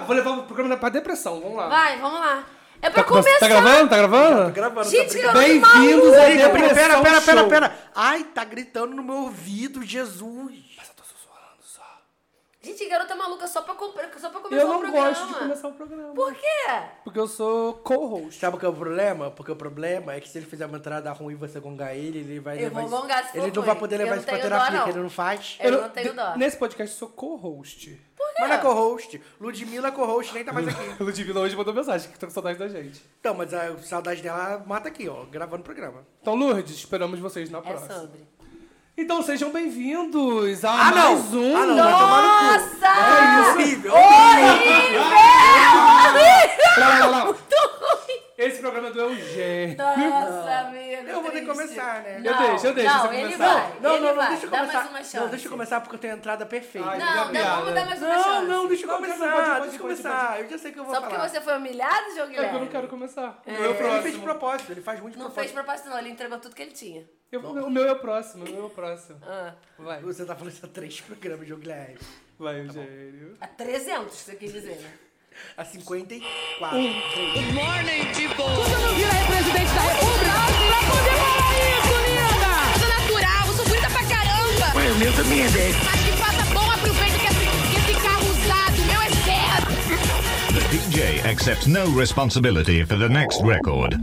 vou levar o programa pra depressão, vamos lá. Vai, vamos lá. É pra Tá, come- começar. tá gravando? Tá gravando? Tô gravando, Gente, tá que brincando. Bem-vindos Pera, pera, Depressão pera, pera, Show. pera, Ai, tá gritando no meu ouvido, Jesus. Gente, garota maluca só pra, comprar, só pra começar Eu o não programa. gosto de começar o programa. Por quê? Porque eu sou co-host. Sabe o que é o problema? Porque o problema é que se ele fizer uma entrada ruim e você gongar ele, ele vai Eu levar vou gongar se for Ele não ruim. vai poder Eu levar não isso pra dó, terapia, não. que ele não faz. Eu não de- tenho dó. Nesse podcast eu sou co-host. Mas não é co-host. Ludmilla é co-host, nem tá mais aqui. Ludmilla hoje mandou mensagem que tá com saudade da gente. Então, mas a saudade dela mata aqui, ó, gravando o programa. Então, Lourdes, esperamos vocês na É próxima. sobre. Então, sejam bem-vindos a Ah, não! mais um... Ah, não, vai tomar no cu. Nossa! É horrível. Lá, lá, lá. Esse programa é do Eugênio. Nossa, amigo. Eu vou ter que começar, né? Eu deixo, eu deixo Não, ele começar. vai. Não, ele não, não, vai. deixa eu Dá começar. mais uma chance. Não, deixa eu começar porque eu tenho a entrada perfeita. Ai, Não, não, vamos dar mais uma Não, chance. não, deixa eu Não, começar. pode, pode, deixa eu pode, começar. Eu já sei que eu vou Só porque falar. você foi humilhado, João É que eu Guilherme? não quero começar. É, meu é o ele fez de próximo. propósito, ele faz muito de Não fez propósito. propósito, não. Ele entregou tudo que ele tinha. Eu- o meu é o próximo, o meu é o próximo. Ah, Vai, Você tá falando isso há três programas de Guilherme. vai, Eugênio. a 300, você quis dizer, né? A 54. Você não vira aí presidente da República pra poder falar isso, linda! sou natural, eu sou bonita pra caramba. Ué, o meu também é 10. Mas que faça bom aproveito que esse, que esse carro usado, meu é zero. The DJ accepts no responsibility for the next record.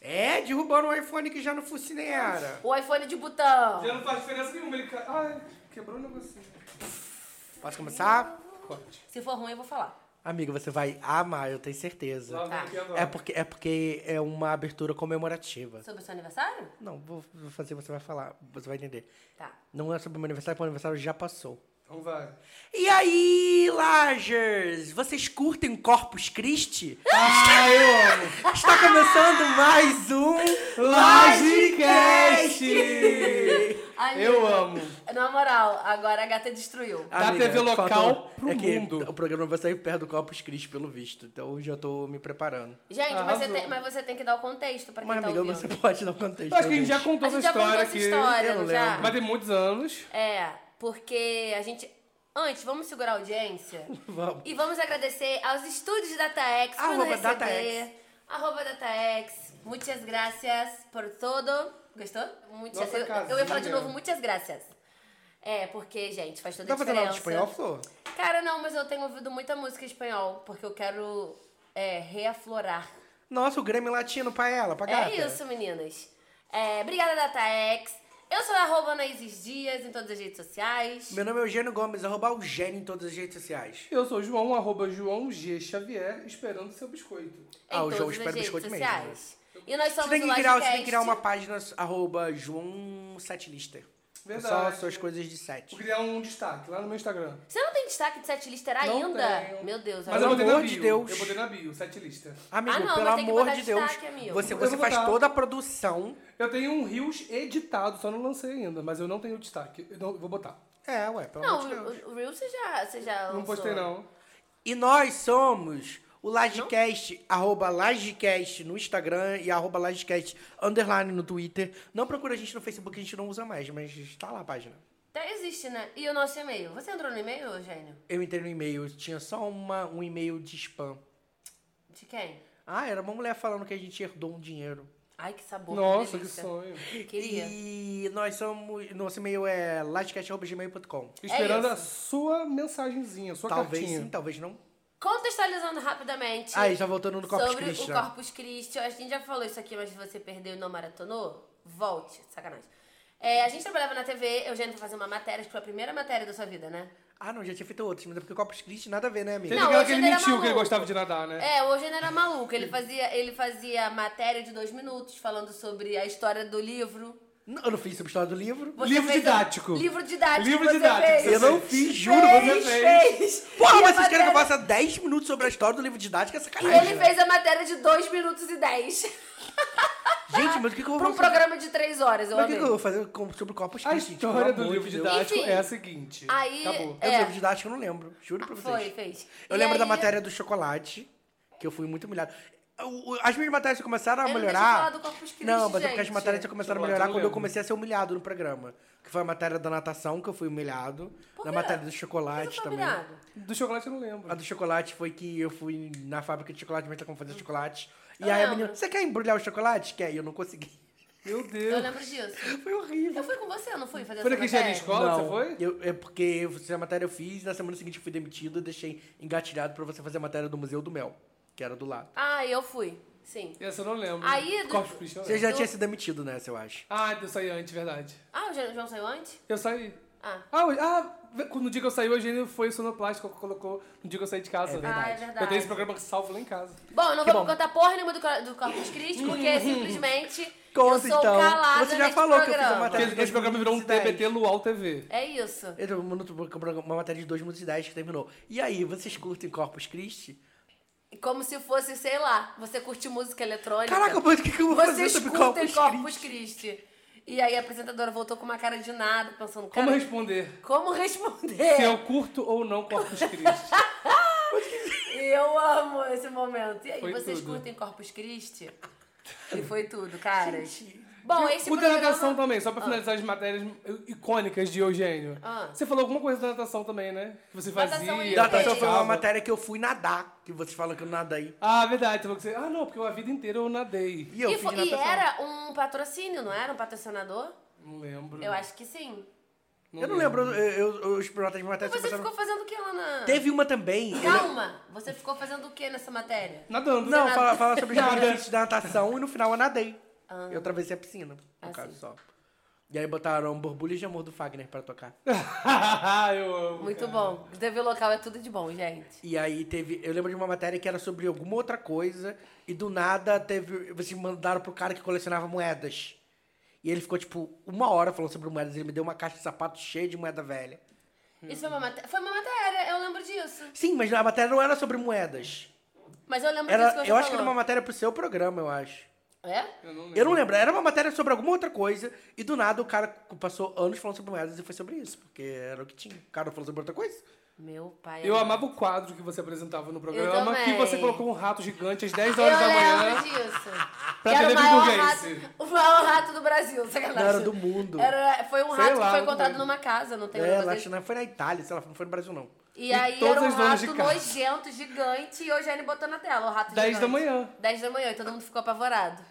É, derrubando o iPhone que já não fosse nem era. O iPhone de botão. Já não faz diferença nenhuma, ele... Ai, quebrou o negocinho. Posso começar? Pode. Se for ruim, eu vou falar. Amiga, você vai amar, eu tenho certeza. Lá vem Tá. aqui agora. É porque, é porque é uma abertura comemorativa. Sobre o seu aniversário? Não, vou vou fazer, você vai falar, você vai entender. Tá. Não é sobre o meu aniversário, porque o meu aniversário já passou. Então vai. E aí, Lagers? Vocês curtem Corpus Christi? Ah, eu amo. Está começando mais um Lagecast! Amiga, Eu amo. Na moral, agora a gata destruiu. Da TV local faltou- pro é que mundo. O programa vai sair perto do Corpus Christi, pelo visto. Então eu tô me preparando. Gente, mas você, tem, mas você tem que dar o contexto pra quem Mas, tá amiga, ouvindo. você pode dar um contexto. Eu acho que a gente já contou A essa gente já contou história essa aqui. história, Eu não não já? lembro. Vai ter muitos anos. É, porque a gente... Antes, vamos segurar a audiência Vamos. e vamos agradecer aos estúdios DataX por nos Arroba receber. DataX. Arroba DataX. Muitas gracias por todo. Gostou? Muitas, Nossa eu, eu ia falar de casinha. novo, muitas gracias. É, porque, gente, faz toda Tá a fazendo aula diferença. de espanhol, Flor? Cara, não, mas eu tenho ouvido muita música em espanhol, porque eu quero é, reaflorar. Nossa, o Grêmio Latino pra ela, pra gata. É isso, meninas. É, obrigada, DataX. Eu sou a arroba Anaíses Dias em todas as redes sociais. Meu nome é Eugênio Gomes, arroba Eugênio em todas as redes sociais. Eu sou João, arroba João G. Xavier, esperando seu biscoito. Ah, o João espera biscoito mesmo. E nós Você somos tem, que o criar, você tem que Lodcast. criar uma página arroba João Setlista. Verdade. Só suas coisas de Vou sete. criar um destaque lá no meu Instagram. Você não tem destaque de sete Não ainda? tenho. Meu Deus. Mas amigo. eu botei na amor bio. de Deus. Eu botei na bio, sete lista. Amigo, Ah, não, pelo mas tem que amor botar de Deus, destaque, amigo. você, Eu você vou faz botar. toda a produção. Eu tenho um Rios editado, só não lancei ainda, mas eu não tenho destaque. Eu não- vou botar. É, ué, pelo Não, amor de Deus. o, o Reels você já, você já Não lançou. postei, não. E nós somos o Lagecast, arroba Lagecast no Instagram e arroba Lagecast underline no Twitter. Não procura a gente no Facebook, a gente não usa mais, mas está lá a página. Até existe, né? E o nosso e-mail? Você entrou no e-mail, Eugênio? Eu entrei no e-mail, tinha só uma, um e-mail de spam. De quem? Ah, era uma mulher falando que a gente herdou um dinheiro. Ai, que sabor. Nossa, que delícia. sonho. Queria. E nós somos. Nosso e-mail é lagecast.gmail.com. Esperando isso. a sua mensagenzinha, a sua Talvez cartinha. sim, talvez não. Contextualizando rapidamente. Aí, já voltando no Corpus sobre Christi. o né? Corpus Christi. A gente já falou isso aqui, mas você perdeu e não maratonou? Volte. Sacanagem. É, a gente trabalhava na TV, Eugênio foi fazer uma matéria, acho que foi a primeira matéria da sua vida, né? Ah, não, já tinha feito outros, mas é porque Corpus Christi nada a ver, né, amigo? Não, aquela que ele mentiu que ele maluco. gostava de nadar, né? É, o Eugênio era maluco. Ele fazia, ele fazia matéria de dois minutos falando sobre a história do livro. Não, eu não fiz sobre a história do livro. Você Livro fez didático. A... Livro didático. Livro didático, Fez. você Eu não fiz, juro, fez, você fez. Porra, E mas vocês querem que eu matéria- faça 10 minutos sobre a história do livro didático? É E sacanagem. ele fez a matéria de 2 minutos e 10. Gente, mas o que, que eu vou Pra um fazer? programa de 3 horas, eu Mas o que, eu vou fazer com- sobre o Corpus A gente? história do livro didático Enfim. é a seguinte. Aí, Acabou. Eu é, do livro didático eu não lembro, juro pra vocês. foi, fez. Eu E lembro da aí- matéria do chocolate, que eu fui muito humilhado. As minhas matérias começaram a Eu não melhorar. falar do Corpus Christi, não, mas é porque as matérias começaram a melhorar eu não quando eu comecei a ser humilhado no programa. Que foi a matéria da natação, que eu fui humilhado. Na matéria do chocolate foi também. humilhado? Do chocolate eu não lembro. A do chocolate foi que eu fui na fábrica de chocolate, mas tá como fazer chocolate. E Eu aí a menina, você quer embrulhar o chocolate? Quer? E eu não consegui. Meu Eu Deus. lembro disso. Foi horrível. Eu fui com você, não fui fazer Foi essa na engenharia matéria? escola não, você foi? Eu, é porque eu fiz a matéria eu fiz, na semana seguinte eu fui demitido e deixei engatilhado pra você fazer a matéria do Museu do Mel, que era do lado. Ah, eu fui. Sim. Essa eu não lembro. Aí, do- Corpus Christi eu Você lembro. já tinha sido demitido nessa, eu acho. Ah, eu saí antes, verdade. Ah, o João saiu antes? Eu saí. Ah. Ah, o- ah, no dia que eu saí, o Eugênio foi sonoplástico, colocou no dia que eu saí de casa. É verdade. Ah, é verdade. Eu tenho esse programa salvo lá em casa. Bom, eu não Que vou bom. contar porra nenhuma do, Cor- do Corpus Christi, porque simplesmente Conta, eu sou então. calada Você já neste falou que eu fiz programa. matéria. Porque esse programa virou um 2010. TBT Luau TV. É isso. Eu tô mandando uma matéria de 2 minutos e 10 que terminou. E aí, vocês curtem Corpus Christi? Como se fosse, sei lá, você curte música eletrônica. Caraca, mas o que, que eu vou fazer Vocês sobre curtem Corpus, Corpus Christi? Christi. E aí a apresentadora voltou com uma cara de nada, pensando, Como responder? como responder? Se eu curto ou não Corpus Christi. Eu amo esse momento. E aí, Foi vocês tudo. curtem Corpus Christi? E foi tudo, caras. Bom, esse o da programa... natação também, só pra finalizar as matérias icônicas de Eugênio. Ah. Você falou alguma coisa da natação também, né? Que você fazia. Natação Da natação foi uma matéria que eu fui nadar, que vocês falam que eu nadei. Ah, verdade. Você falou que você... Ah, não, porque eu a vida inteira eu nadei. E eu E, e era um patrocínio, não era? Um patrocinador? Não lembro. Eu acho que sim. Eu não lembro, eu, eu, eu, os protas de matéria Você passaram- ficou fazendo o que lá na... Teve uma também. eu- Calma! Você ficou fazendo o que nessa matéria? Nadando. Não, fala, fala sobre os benefícios da natação e no final eu nadei. Eu atravessei a piscina, no Ah, caso sim. só. E aí botaram borbulhas de amor do Fagner pra tocar. eu amo. Muito bom. TV local é tudo de bom, gente. E aí teve. Eu lembro de uma matéria que era sobre alguma outra coisa. E do nada teve. Vocês mandaram pro cara que colecionava moedas. E ele ficou, tipo, uma hora falando sobre moedas. Ele me deu uma caixa de sapato cheia de moeda velha. Isso foi uma matéria. Foi uma matéria, eu lembro disso. Sim, mas a matéria não era sobre moedas. Mas eu lembro Era, disso que você eu acho que era falou. uma matéria pro seu programa, eu acho. É? Eu não lembro, era uma matéria sobre alguma outra coisa, e do nada o cara passou anos falando sobre moedas e foi sobre isso, porque era o que tinha. O cara falou sobre outra coisa. Meu pai. Eu é- amava o quadro que você apresentava no programa, também. que você colocou um rato gigante às 10 Eu horas da lembro manhã. disso. Pra Que era o maior, rato, o maior rato do Brasil, sacanagem. Não era do mundo. Era, foi um Sei rato lá, que foi não encontrado lembro. numa casa, não tem É, lá, não foi na Itália, sei lá, não foi no Brasil não. E aí todas era um rato nojento, gigante, e o Eugênio botou na tela o rato 10 gigante. da manhã. 10 da manhã, e todo mundo ficou apavorado.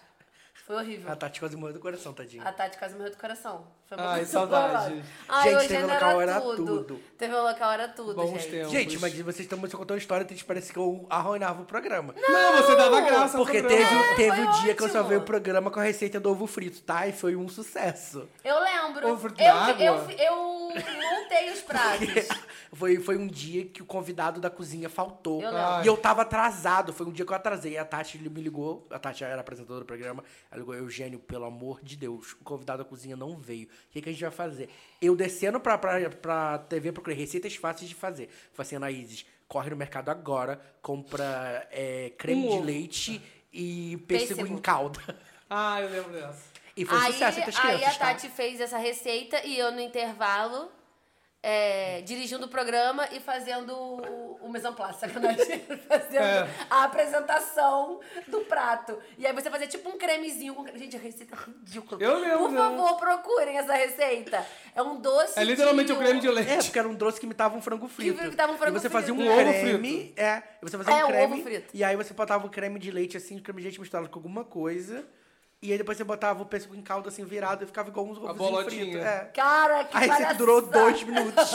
Foi horrível. A Tati quase morreu do coração, tadinho. A Tati quase morreu do coração. Foi Ai, muito saudade. Ai, Gente, o TV Eugênio local era tudo. tudo. TV local era tudo, Bons gente. tempos. Gente, mas vocês estão muito contando história, então parece que eu arruinava o programa. Não, você dava graça Porque teve, teve foi o dia que eu ótimo. salvei o programa com a receita do ovo frito, tá? E foi um sucesso. Eu lembro. Ovo de eu, água? eu, eu montei os pratos. Foi, foi um dia que o convidado da cozinha faltou. Eu. E eu tava atrasado. Foi um dia que eu atrasei. A Tati me ligou. A Tati era apresentadora do programa. Ela ligou, Eugênio, pelo amor de Deus, o convidado da cozinha não veio. O que, que a gente vai fazer? Eu descendo pra, pra, pra TV, procurei receitas fáceis de fazer. Falei assim, Anaíses, corre no mercado agora, compra é, creme Um de leite e pêssego, Pêssego. em calda. Ah, eu lembro dessa. E foi um aí, sucesso entre as aí crianças, a tá? Tati fez essa receita e eu no intervalo é, dirigindo o programa e fazendo o, o mise en place, sacanagem. fazendo É. a apresentação do prato. E aí você fazia tipo um cremezinho. Com... Gente, a receita é ridícula. Eu lembro Por dela. favor, procurem essa receita. É um doce É literalmente o creme de É, leite. porque era um doce que imitava um frango frito. imitava um frango e você fazia um frito. Um ovo creme. É, você fazia É, um um creme. ovo frito. E aí você botava o creme de leite, assim, o creme de leite misturado com alguma coisa. E aí depois você botava o pêssego em calda, assim, virado, e ficava igual uns ovos bolodinha. fritos. É. Cara, que A receita palhaçada. durou dois minutos.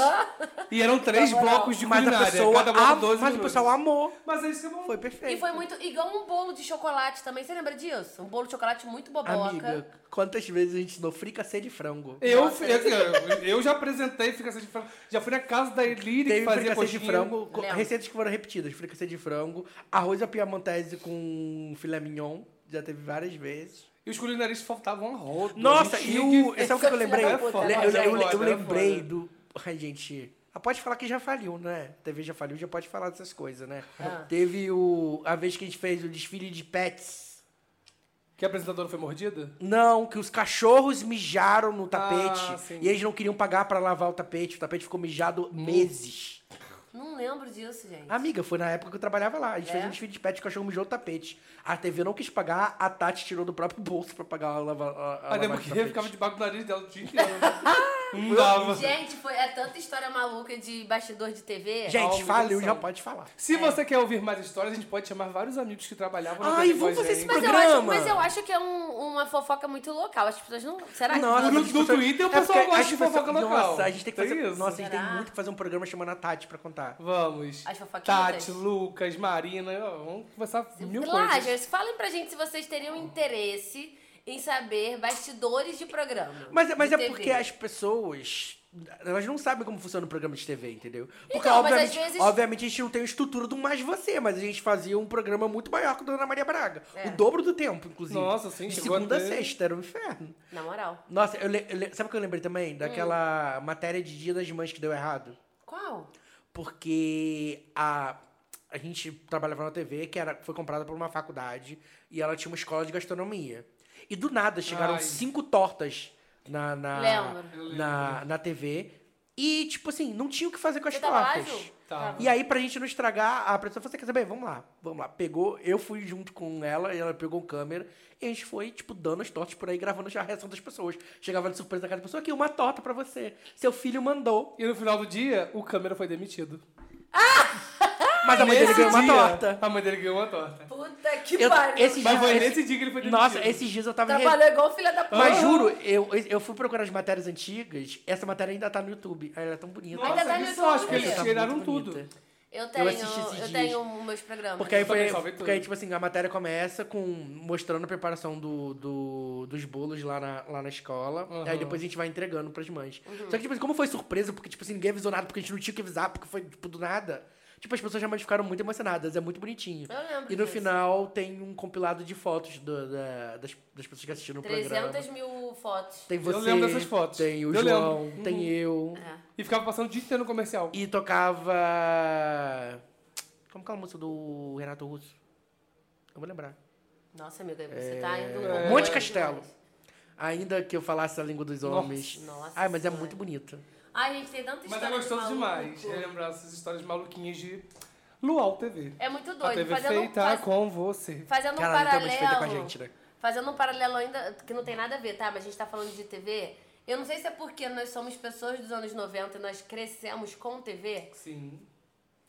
E eram três blocos de mas a culinária. pessoa, cada bloco am- 12 mas o minutos. pessoal amou. Mas é isso que é bom. Foi perfeito. E foi muito. Igual um bolo de chocolate também. Você lembra disso? Um bolo de chocolate muito boboca. Amiga, quantas vezes a gente ensinou fricassê de frango? Eu, Nossa, eu, eu já apresentei fricassê de frango. Já fui na casa da Elire que Teve fazia fricassê de coxinha. frango, co- Lembro. receitas que foram repetidas. Fricassê de frango, arroz à piamontese com filé mignon, já teve várias vezes. E os culinaristas faltavam a roda. Nossa, gente e o. que- Sabe o que eu lembrei? Eu, né? eu- eu- eu lembrei foda. do. Ai, gente. Ah, pode falar que já faliu, né? A TV já faliu, já pode falar dessas coisas, né? Ah. Teve o. A vez que a gente fez o desfile de pets. Que a apresentadora foi mordida? Não, que os cachorros mijaram no tapete. sim. e eles não queriam pagar pra lavar o tapete. O tapete ficou mijado meses. Não lembro disso, gente. Amiga, foi na época que eu trabalhava lá. A gente É? fez um desfile de pet, o cachorro mijou o tapete. A TV não quis pagar, a Tati tirou do próprio bolso pra pagar a lava, a, a lavagem porque do tapete. ficava debaixo do nariz dela o dia inteiro. Não dava. Gente, foi, é tanta história maluca de bastidor de TV. Gente, faliu, já pode falar. Se você quer ouvir mais histórias, a gente pode chamar vários amigos que trabalhavam na Ai, vamos fazer esse mas, eu acho, mas eu acho que é um- uma fofoca muito local. As pessoas não. Será que Nossa, No- no Twitter o é pessoal gosta de fofoca local. Nossa, a gente tem que Tem fazer. isso? Nossa, a gente tem muito que fazer um programa chamando a Tati pra contar. Vamos. As fofoquinhas? Tati, Lucas, Marina, vamos conversar mil coisas. Lagers, falem pra gente se vocês teriam interesse em saber bastidores de programa. Mas, mas de é TV. porque as pessoas. Elas não sabem como funciona o programa de TV, entendeu? Porque, Então, mas obviamente, às vezes- obviamente, a gente não tem a estrutura do Mais Você, mas a gente fazia um programa muito maior que o da Ana Maria Braga. É. O dobro do tempo, inclusive. Nossa, sim, De segunda a sexta, era um inferno. Na moral. Nossa, eu le- eu le- sabe o que eu lembrei Hum. também? Daquela matéria de Dia das Mães que deu errado. Qual? Porque a, a gente trabalhava na TV, que era, foi comprada por uma faculdade, e ela tinha uma escola de gastronomia. E do nada chegaram Ai. cinco tortas na, na, na, na TV. E, tipo assim, não tinha o que fazer com as Você tortas. Tava. E aí, pra gente não estragar, a pessoa falou assim, quer saber? Vamos lá, vamos lá. Pegou, eu fui junto com ela, e ela pegou câmera, e a gente foi, tipo, dando as tortas por aí, gravando já a reação das pessoas. Chegava de surpresa na casa da pessoa, aqui, uma torta pra você. Seu filho mandou. E no final do dia, o câmera foi demitido. Mas a mãe dele ganhou uma dia, torta. A mãe dele ganhou uma torta. Puta que Eu- pariu. esse Mas dia- foi esse- nesse dia que ele foi demitido. Nossa, esses dias eu tava... re- Trabalhou igual filha da puta. Mas juro, eu, eu fui procurar as matérias antigas, essa matéria ainda tá no YouTube. Ela é tão bonita. Ainda tá no que YouTube. sorte que eles tá tiraram muito tudo. bonita. Eu tenho, eu, dias. tenho meus programas. Porque aí Eu foi. Porque aí, tipo assim, a matéria começa com mostrando a preparação do, do- dos bolos lá na, lá na escola. Uhum. Aí depois a gente vai entregando pras mães. Uhum. Só que, tipo assim, como foi surpresa, porque, tipo assim, ninguém avisou nada, porque a gente não tinha que avisar, porque foi, tipo, do nada. Tipo, as pessoas realmente ficaram muito emocionadas, é muito bonitinho. Eu lembro E no disso. final tem um compilado de fotos do- da- das, das pessoas que assistiram o 300 programa. mil fotos. Tem Eu você, lembro dessas fotos. tem o Eu João, lembro. tem eu. É. E ficava passando o dia inteiro no comercial. E tocava. Como que é a música do Renato Russo? Eu vou lembrar. Nossa, amiga, você tá indo... É... Monte Castelo. Ainda que eu falasse a língua dos homens. Nossa Ai, mas é muito bonito. Ai, gente, tem tanta Mas história é gostoso de demais maluco. relembrar essas histórias maluquinhas de Luau TV. É muito A doido. TV Fazendo, feita faz- com você. fazendo um Cara, literalmente feita paralelo... com a gente, né? Fazendo um paralelo ainda, que não tem nada a ver, tá? Mas a gente tá falando de TV. Eu não sei se é porque nós somos pessoas dos anos 90 e nós crescemos com TV. Sim.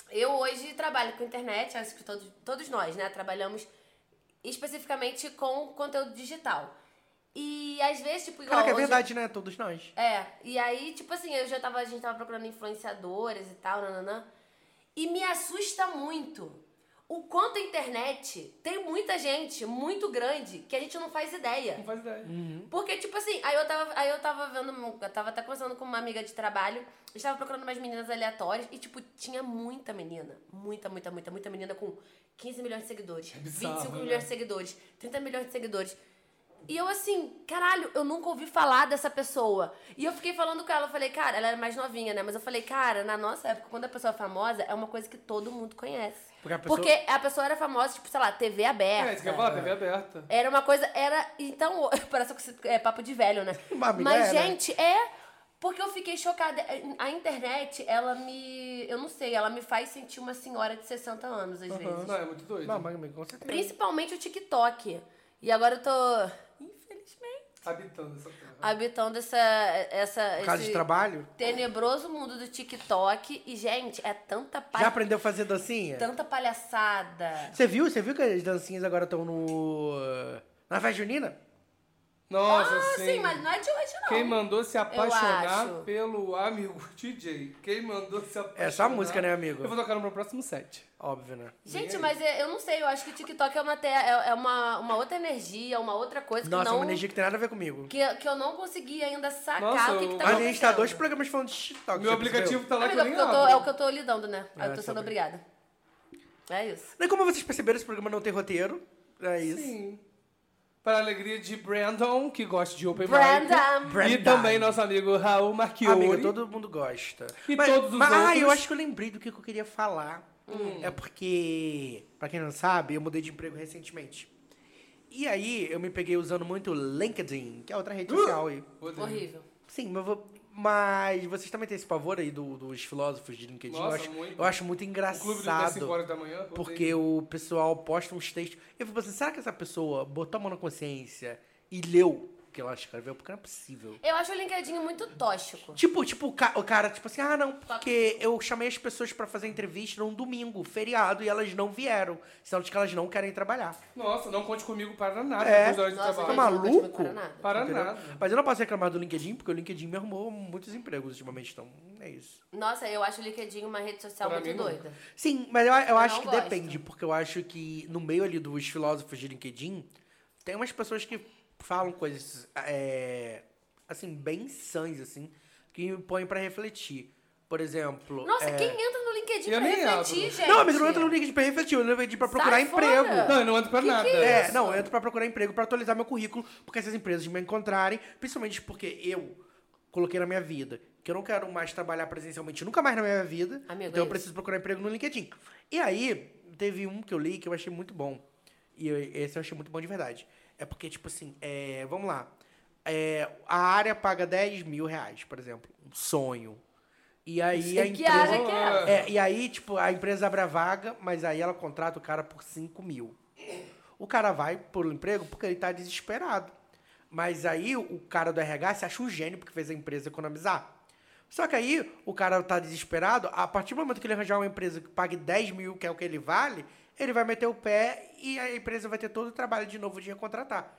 Eu hoje trabalho com internet, acho que todos, todos nós, né? Trabalhamos especificamente com conteúdo digital. E às vezes, tipo, igual. Caraca, é hoje- verdade, né? Todos nós. É, e aí, tipo assim, eu já tava, a gente tava procurando influenciadores e tal, nananã. E me assusta muito o quanto a internet tem muita gente muito grande que a gente não faz ideia. Não faz ideia. Porque, tipo assim, aí eu tava, aí eu tava vendo, eu tava até conversando com uma amiga de trabalho, eu estava procurando umas meninas aleatórias e, tipo, tinha muita menina. Muita, muita, muita, muita menina com 15 milhões de seguidores, bizarro, 25 né? milhões de seguidores, 30 milhões de seguidores. E eu assim, caralho, eu nunca ouvi falar dessa pessoa. E eu fiquei falando com ela, eu falei, cara, ela era mais novinha, né? Mas eu falei, cara, na nossa época, quando a pessoa é famosa, é uma coisa que todo mundo conhece. Porque a pessoa- Porque a pessoa era famosa, tipo, sei lá, TV aberta. É, isso que eu falar, TV aberta. Era uma coisa, era. Então, parece que é papo de velho, né? Mas, era. gente, é. Porque eu fiquei chocada. A internet, ela me. Eu não sei, ela me faz sentir uma senhora de 60 anos, às vezes. Não, é muito doido. Não, mas com certeza. Principalmente o TikTok. E agora eu tô, Habitando essa terra. habitando essa. essa Por causa esse de trabalho? tenebroso mundo do TikTok. E, gente, é tanta pa- Já aprendeu a fazer dancinha? Tanta palhaçada. Você viu? Você viu que as dancinhas agora estão no. Na festa junina? Nossa, Ah, sim. sim, mas não é de hoje, não. Quem mandou se apaixonar pelo amigo DJ? Quem mandou se apaixonar? É só a música, né, amigo? Eu vou tocar no meu próximo set. Óbvio, né? Gente, mas é- eu não sei, eu acho que o TikTok é uma, te- é é uma, uma outra energia, uma outra coisa que Nossa, é não. uma energia que tem nada a ver comigo. que, que eu não consegui ainda sacar Nossa, o que, que tá A acontecendo. gente tá dois programas falando de TikTok. Meu aplicativo percebeu? tá lá Amiga, que eu nem eu tô- é o que eu tô lidando, né? Aí eu É, tô sendo obrigada. É isso. E como vocês perceberam, esse programa não tem roteiro. É isso. Sim. Para a alegria de Brandon, que gosta de Open Brandon. Mic. E Brandon. também nosso amigo Raul Marchiori. Amiga, todo mundo gosta. E mas, todos os mas, Ah, outros? eu acho que eu lembrei do que eu queria falar. É porque, pra quem não sabe, eu mudei de emprego recentemente. E aí, eu me peguei usando muito LinkedIn, que é outra rede social aí. Horrível. Sim, mas eu vou... Mas vocês também têm esse pavor aí do- dos filósofos de LinkedIn? Nossa, eu, acho, muito. eu acho muito O clube das 5 engraçado. horas da manhã. Porque o pessoal posta uns textos. E eu fico pensando, será que essa pessoa botou a mão na consciência e leu que ela escreveu? Porque não é possível. Eu acho o LinkedIn muito tóxico. Tipo, tipo, o ca- o cara, tipo assim, ah, não, porque eu chamei as pessoas pra fazer entrevista num domingo, feriado, e elas não vieram. Sinal de que elas não querem trabalhar. Nossa, não conte comigo para nada É. depois da hora de Nossa, trabalho. tá maluco? de nada. Para entendeu? nada. Mas eu não posso reclamar do LinkedIn, porque o LinkedIn me arrumou muitos empregos ultimamente, então é isso. Nossa, eu acho o LinkedIn uma rede social Pra muito mim, não. doida. Sim, mas eu, eu acho não que gosto. depende, porque eu acho que no meio ali dos filósofos de LinkedIn, tem umas pessoas que falam coisas, é, assim, bem sãs, assim, que me põem pra refletir. Por exemplo... Nossa, é, quem entra no LinkedIn Eu pra nem refletir, abro. gente? Não, amigo, não entra no LinkedIn pra refletir, eu LinkedIn pra procurar Sai emprego. fora. Não, eu não ando pra Que nada. que é É, isso? não, eu entro pra procurar emprego, pra atualizar meu currículo, porque essas empresas me encontrarem, principalmente porque eu coloquei na minha vida que eu não quero mais trabalhar presencialmente nunca mais na minha vida, Amigo, então é eu preciso procurar emprego no LinkedIn. E aí, teve um que eu li que eu achei muito bom, e eu- esse eu achei muito bom de verdade. É porque, tipo assim, é, vamos lá, é, a área paga 10 mil reais, por exemplo, um sonho. E aí a que empresa... área que é. É, e aí, tipo, a empresa abre a vaga, mas aí ela contrata o cara por 5 mil. O cara vai por emprego porque ele tá desesperado. Mas aí o cara do RH se acha um gênio porque fez a empresa economizar. Só que aí o cara tá desesperado, a partir do momento que ele arranjar uma empresa que pague 10 mil, que é o que ele vale, ele vai meter o pé e a empresa vai ter todo o trabalho de novo de recontratar.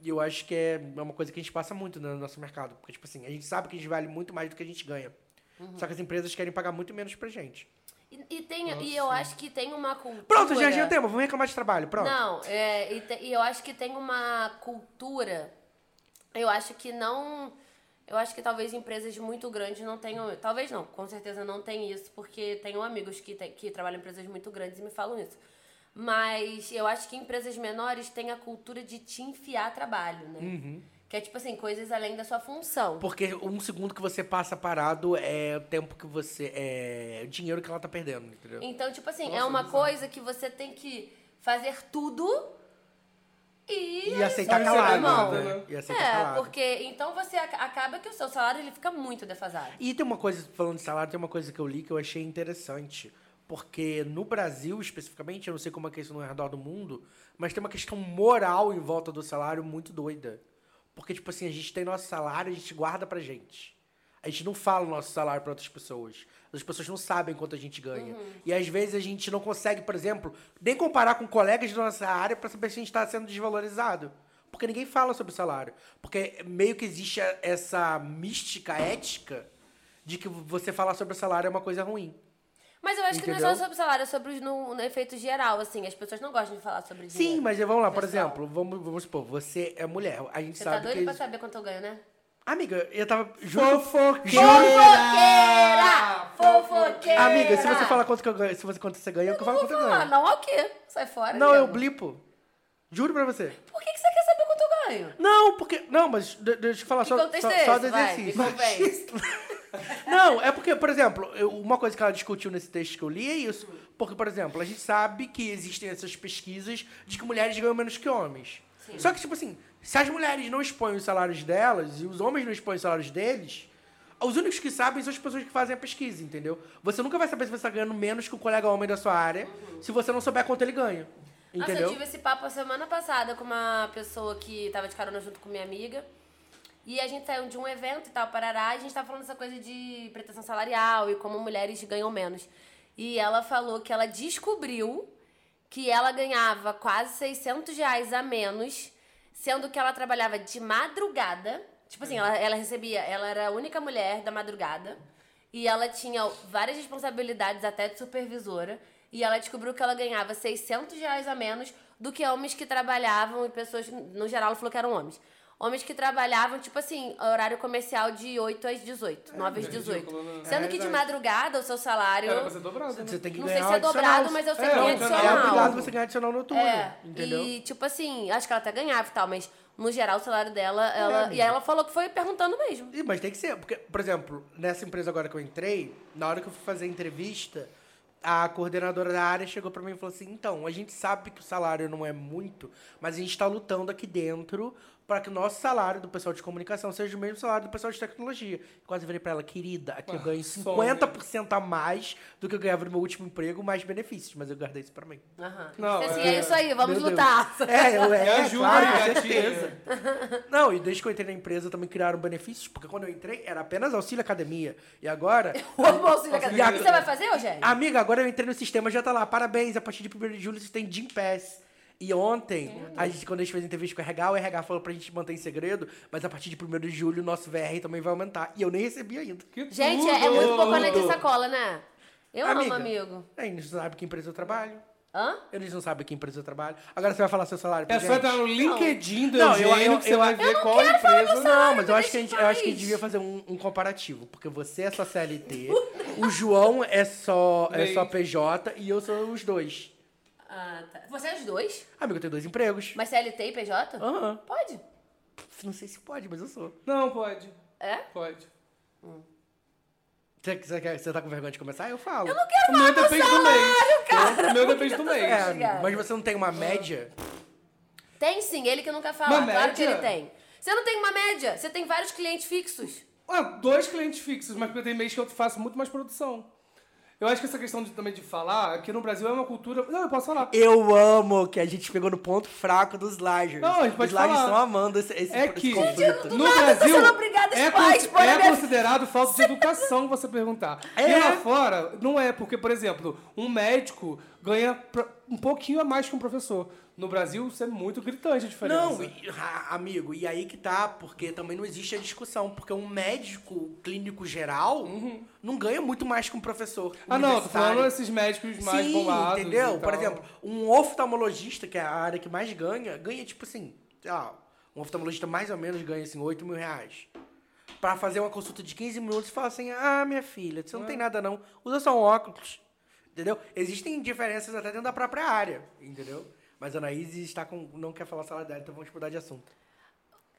E eu acho que é uma coisa que a gente passa muito no nosso mercado. Porque, tipo assim, a gente sabe que a gente vale muito mais do que a gente ganha. Só que as empresas querem pagar muito menos pra gente. E, e tem, e eu acho que tem uma cultura... Pronto, já já tema, vamos reclamar de trabalho, pronto. Não, é, e, te- e eu acho que tem uma cultura. Eu acho que não. Eu acho que talvez empresas muito grandes não tenham. Talvez não, com certeza não tem isso, porque tenho amigos que, tem- que trabalham em empresas muito grandes e me falam isso. Mas eu acho que empresas menores têm a cultura de te enfiar trabalho, né? Uhum. Que é tipo assim, coisas além da sua função. Porque um segundo que você passa parado é o tempo que você. É o dinheiro que ela tá perdendo, entendeu? Então, tipo assim, é uma coisa que você tem que fazer tudo e, E aceitar Só calado, né? E aceitar É, calado. porque então você ac- acaba que o seu salário ele fica muito defasado. E tem uma coisa, falando de salário, tem uma coisa que eu li que eu achei interessante. Porque no Brasil, especificamente, eu não sei como é que é isso no redor do mundo, mas tem uma questão moral em volta do salário muito doida. Porque, tipo assim, a gente tem nosso salário, a gente guarda pra gente. A gente não fala o nosso salário pra outras pessoas. As pessoas não sabem quanto a gente ganha. E às vezes a gente não consegue, por exemplo, nem comparar com colegas da nossa área pra saber se a gente tá sendo desvalorizado. Porque ninguém fala sobre salário. Porque meio que existe essa mística ética de que você falar sobre o salário é uma coisa ruim. Mas eu acho que não é Entendeu? só sobre salário, é sobre os no, no efeito geral, assim. As pessoas não gostam de falar sobre Sim, dinheiro. mas vamos lá, por Pessoal. exemplo, vamos, vamos supor, você é mulher. A gente Você tá sabe doido que. pra saber quanto eu ganho, né? Amiga, eu tava. Juro, Fofoqueira! Fofoqueira! Amiga, se você falar quanto que eu ganho, se você quanto você ganha, eu, Eu falo quanto vou eu falar, ganho. não é o quê? Sai fora. Não, eu Diego. blipo. Juro pra você. Por que, que você quer saber quanto eu ganho? Não, porque. Não, mas de- deixa eu falar Que só, só, é só do Vai, me exercício. convence. Não, é porque, por exemplo, eu- uma coisa que ela discutiu nesse texto que eu li é isso. Porque, por exemplo, a gente sabe que existem essas pesquisas de que mulheres ganham menos que homens. Só que, tipo assim, se as mulheres não expõem os salários delas e os homens não expõem os salários deles, os únicos que sabem são as pessoas que fazem a pesquisa, entendeu? Você nunca vai saber se você está ganhando menos que o colega homem da sua área se você não souber quanto ele ganha. Nossa, eu Entendeu? tive esse papo a semana passada com uma pessoa que tava de carona junto com minha amiga. E a gente saiu de um evento e tal, parará, e a gente tava falando essa coisa de pretensão salarial e como mulheres ganham menos. E ela falou que ela descobriu que ela ganhava quase 600 reais a menos, sendo que ela trabalhava de madrugada. Tipo assim, ela, ela recebia, ela era a única mulher da madrugada. E ela tinha várias responsabilidades, até de supervisora. E ela descobriu que ela ganhava 600 reais a menos do que homens que trabalhavam, e pessoas, no geral, ela falou que eram homens. Homens que trabalhavam, tipo assim, horário comercial de 8 às 18, 9 às é 18. ridículo, né? Sendo É que de madrugada o seu salário. Era pra ser dobrado, né? Você tem que Não sei se é dobrado, mas eu sei É, que É adicional. obrigado você ganhar adicional noturno. É, Entendeu? e tipo assim, acho que ela até ganhava e tal, mas no geral o salário dela, ela. amiga. e aí ela falou que foi perguntando mesmo. Ih, Mas tem que ser, porque, por exemplo, nessa empresa agora que eu entrei, na hora que eu fui fazer a entrevista, a coordenadora da área chegou pra mim e falou assim: então, a gente sabe que o salário não é muito, mas a gente tá lutando aqui dentro para que o nosso salário do pessoal de comunicação seja o mesmo salário do pessoal de tecnologia. Quase virei pra ela, querida, aqui eu Ah, ganho sonho. 50% a mais do que eu ganhava no meu último emprego, mais benefícios, mas eu guardei isso pra mim. Aham. Não, Assim, é- é isso aí, vamos Deus. lutar. É, eu, é, Me ajuda, claro, com certeza. Não, e desde que eu entrei na empresa também criaram benefícios, porque quando eu entrei era apenas auxílio academia. E agora. O almoço na Nossa, casa. O que que- você vai fazer, Eugênio? Amiga, agora eu entrei no sistema, já tá lá. Parabéns, a partir de 1 de julho você tem Gym Pass. E ontem, a gente, quando a gente fez entrevista com o RH, o RH falou pra gente manter em segredo, mas a partir de 1 de julho o nosso VR também vai aumentar. E eu nem recebi ainda. Que Gente, é, é muito pouco de sacola, né? Eu Amiga. amo, amigo. É, eles não sabem que empresa eu trabalho. Hã? Eles não sabem que empresa eu trabalho. Agora você vai falar seu salário pra É só gente? entrar no LinkedIn do Não, eu- Eugênio eu- que você eu- vai eu ver não qual quero falar empresa. meu Não, salário, mas eu acho, que a gente, eu acho que a gente devia fazer um, um comparativo. Porque você é só CLT, o João é só, é só. PJ e eu sou os dois. Ah, tá. Você é os dois? Amigo, eu tenho dois empregos. Mas CLT e PJ? Aham. Pode. Não sei se pode, mas eu sou. Não, pode. É? Pode. Você, você, quer- você tá com vergonha de começar? Eu falo. Eu não quero O meu falar meu depende do mês. salário, cara. O meu depende do mês. É, amigo, mas você não tem uma média? Tem sim, ele que quer falar. Uma Claro que média? ele tem. Você não tem uma média, você tem vários clientes fixos. Ah, dois clientes fixos, mas tem mês que eu faço muito mais produção. Eu acho que essa questão de, também de falar, aqui no Brasil é uma cultura. Não, eu posso falar. Eu amo que a gente pegou no ponto fraco dos Lagers. Não, a gente pode Os Lagers estão amando esse, esse, É esse que conflito. do no nada, Brasil sendo obrigada, é, pais, é considerado falta de educação você perguntar. É. E lá fora, não é, porque, por exemplo, um médico ganha um pouquinho a mais que um professor. No Brasil, isso é muito gritante a diferença. Não, e- ah, amigo, e aí que tá, porque também não existe a discussão, porque um médico clínico geral não ganha muito mais que um professor. Uhum. ah, não, tô falando esses médicos mais Sim, bombados. entendeu? Por exemplo, um oftalmologista, que é a área que mais ganha, ganha tipo assim, sei lá, um oftalmologista mais ou menos ganha assim 8 mil reais. Pra fazer uma consulta de 15 minutos e fala assim, ah, minha filha, você não tem nada não, usa só um óculos. Entendeu? Existem diferenças até dentro da própria área, entendeu? Mas a Anaís está com, não quer falar o salário dela, então vamos mudar de assunto.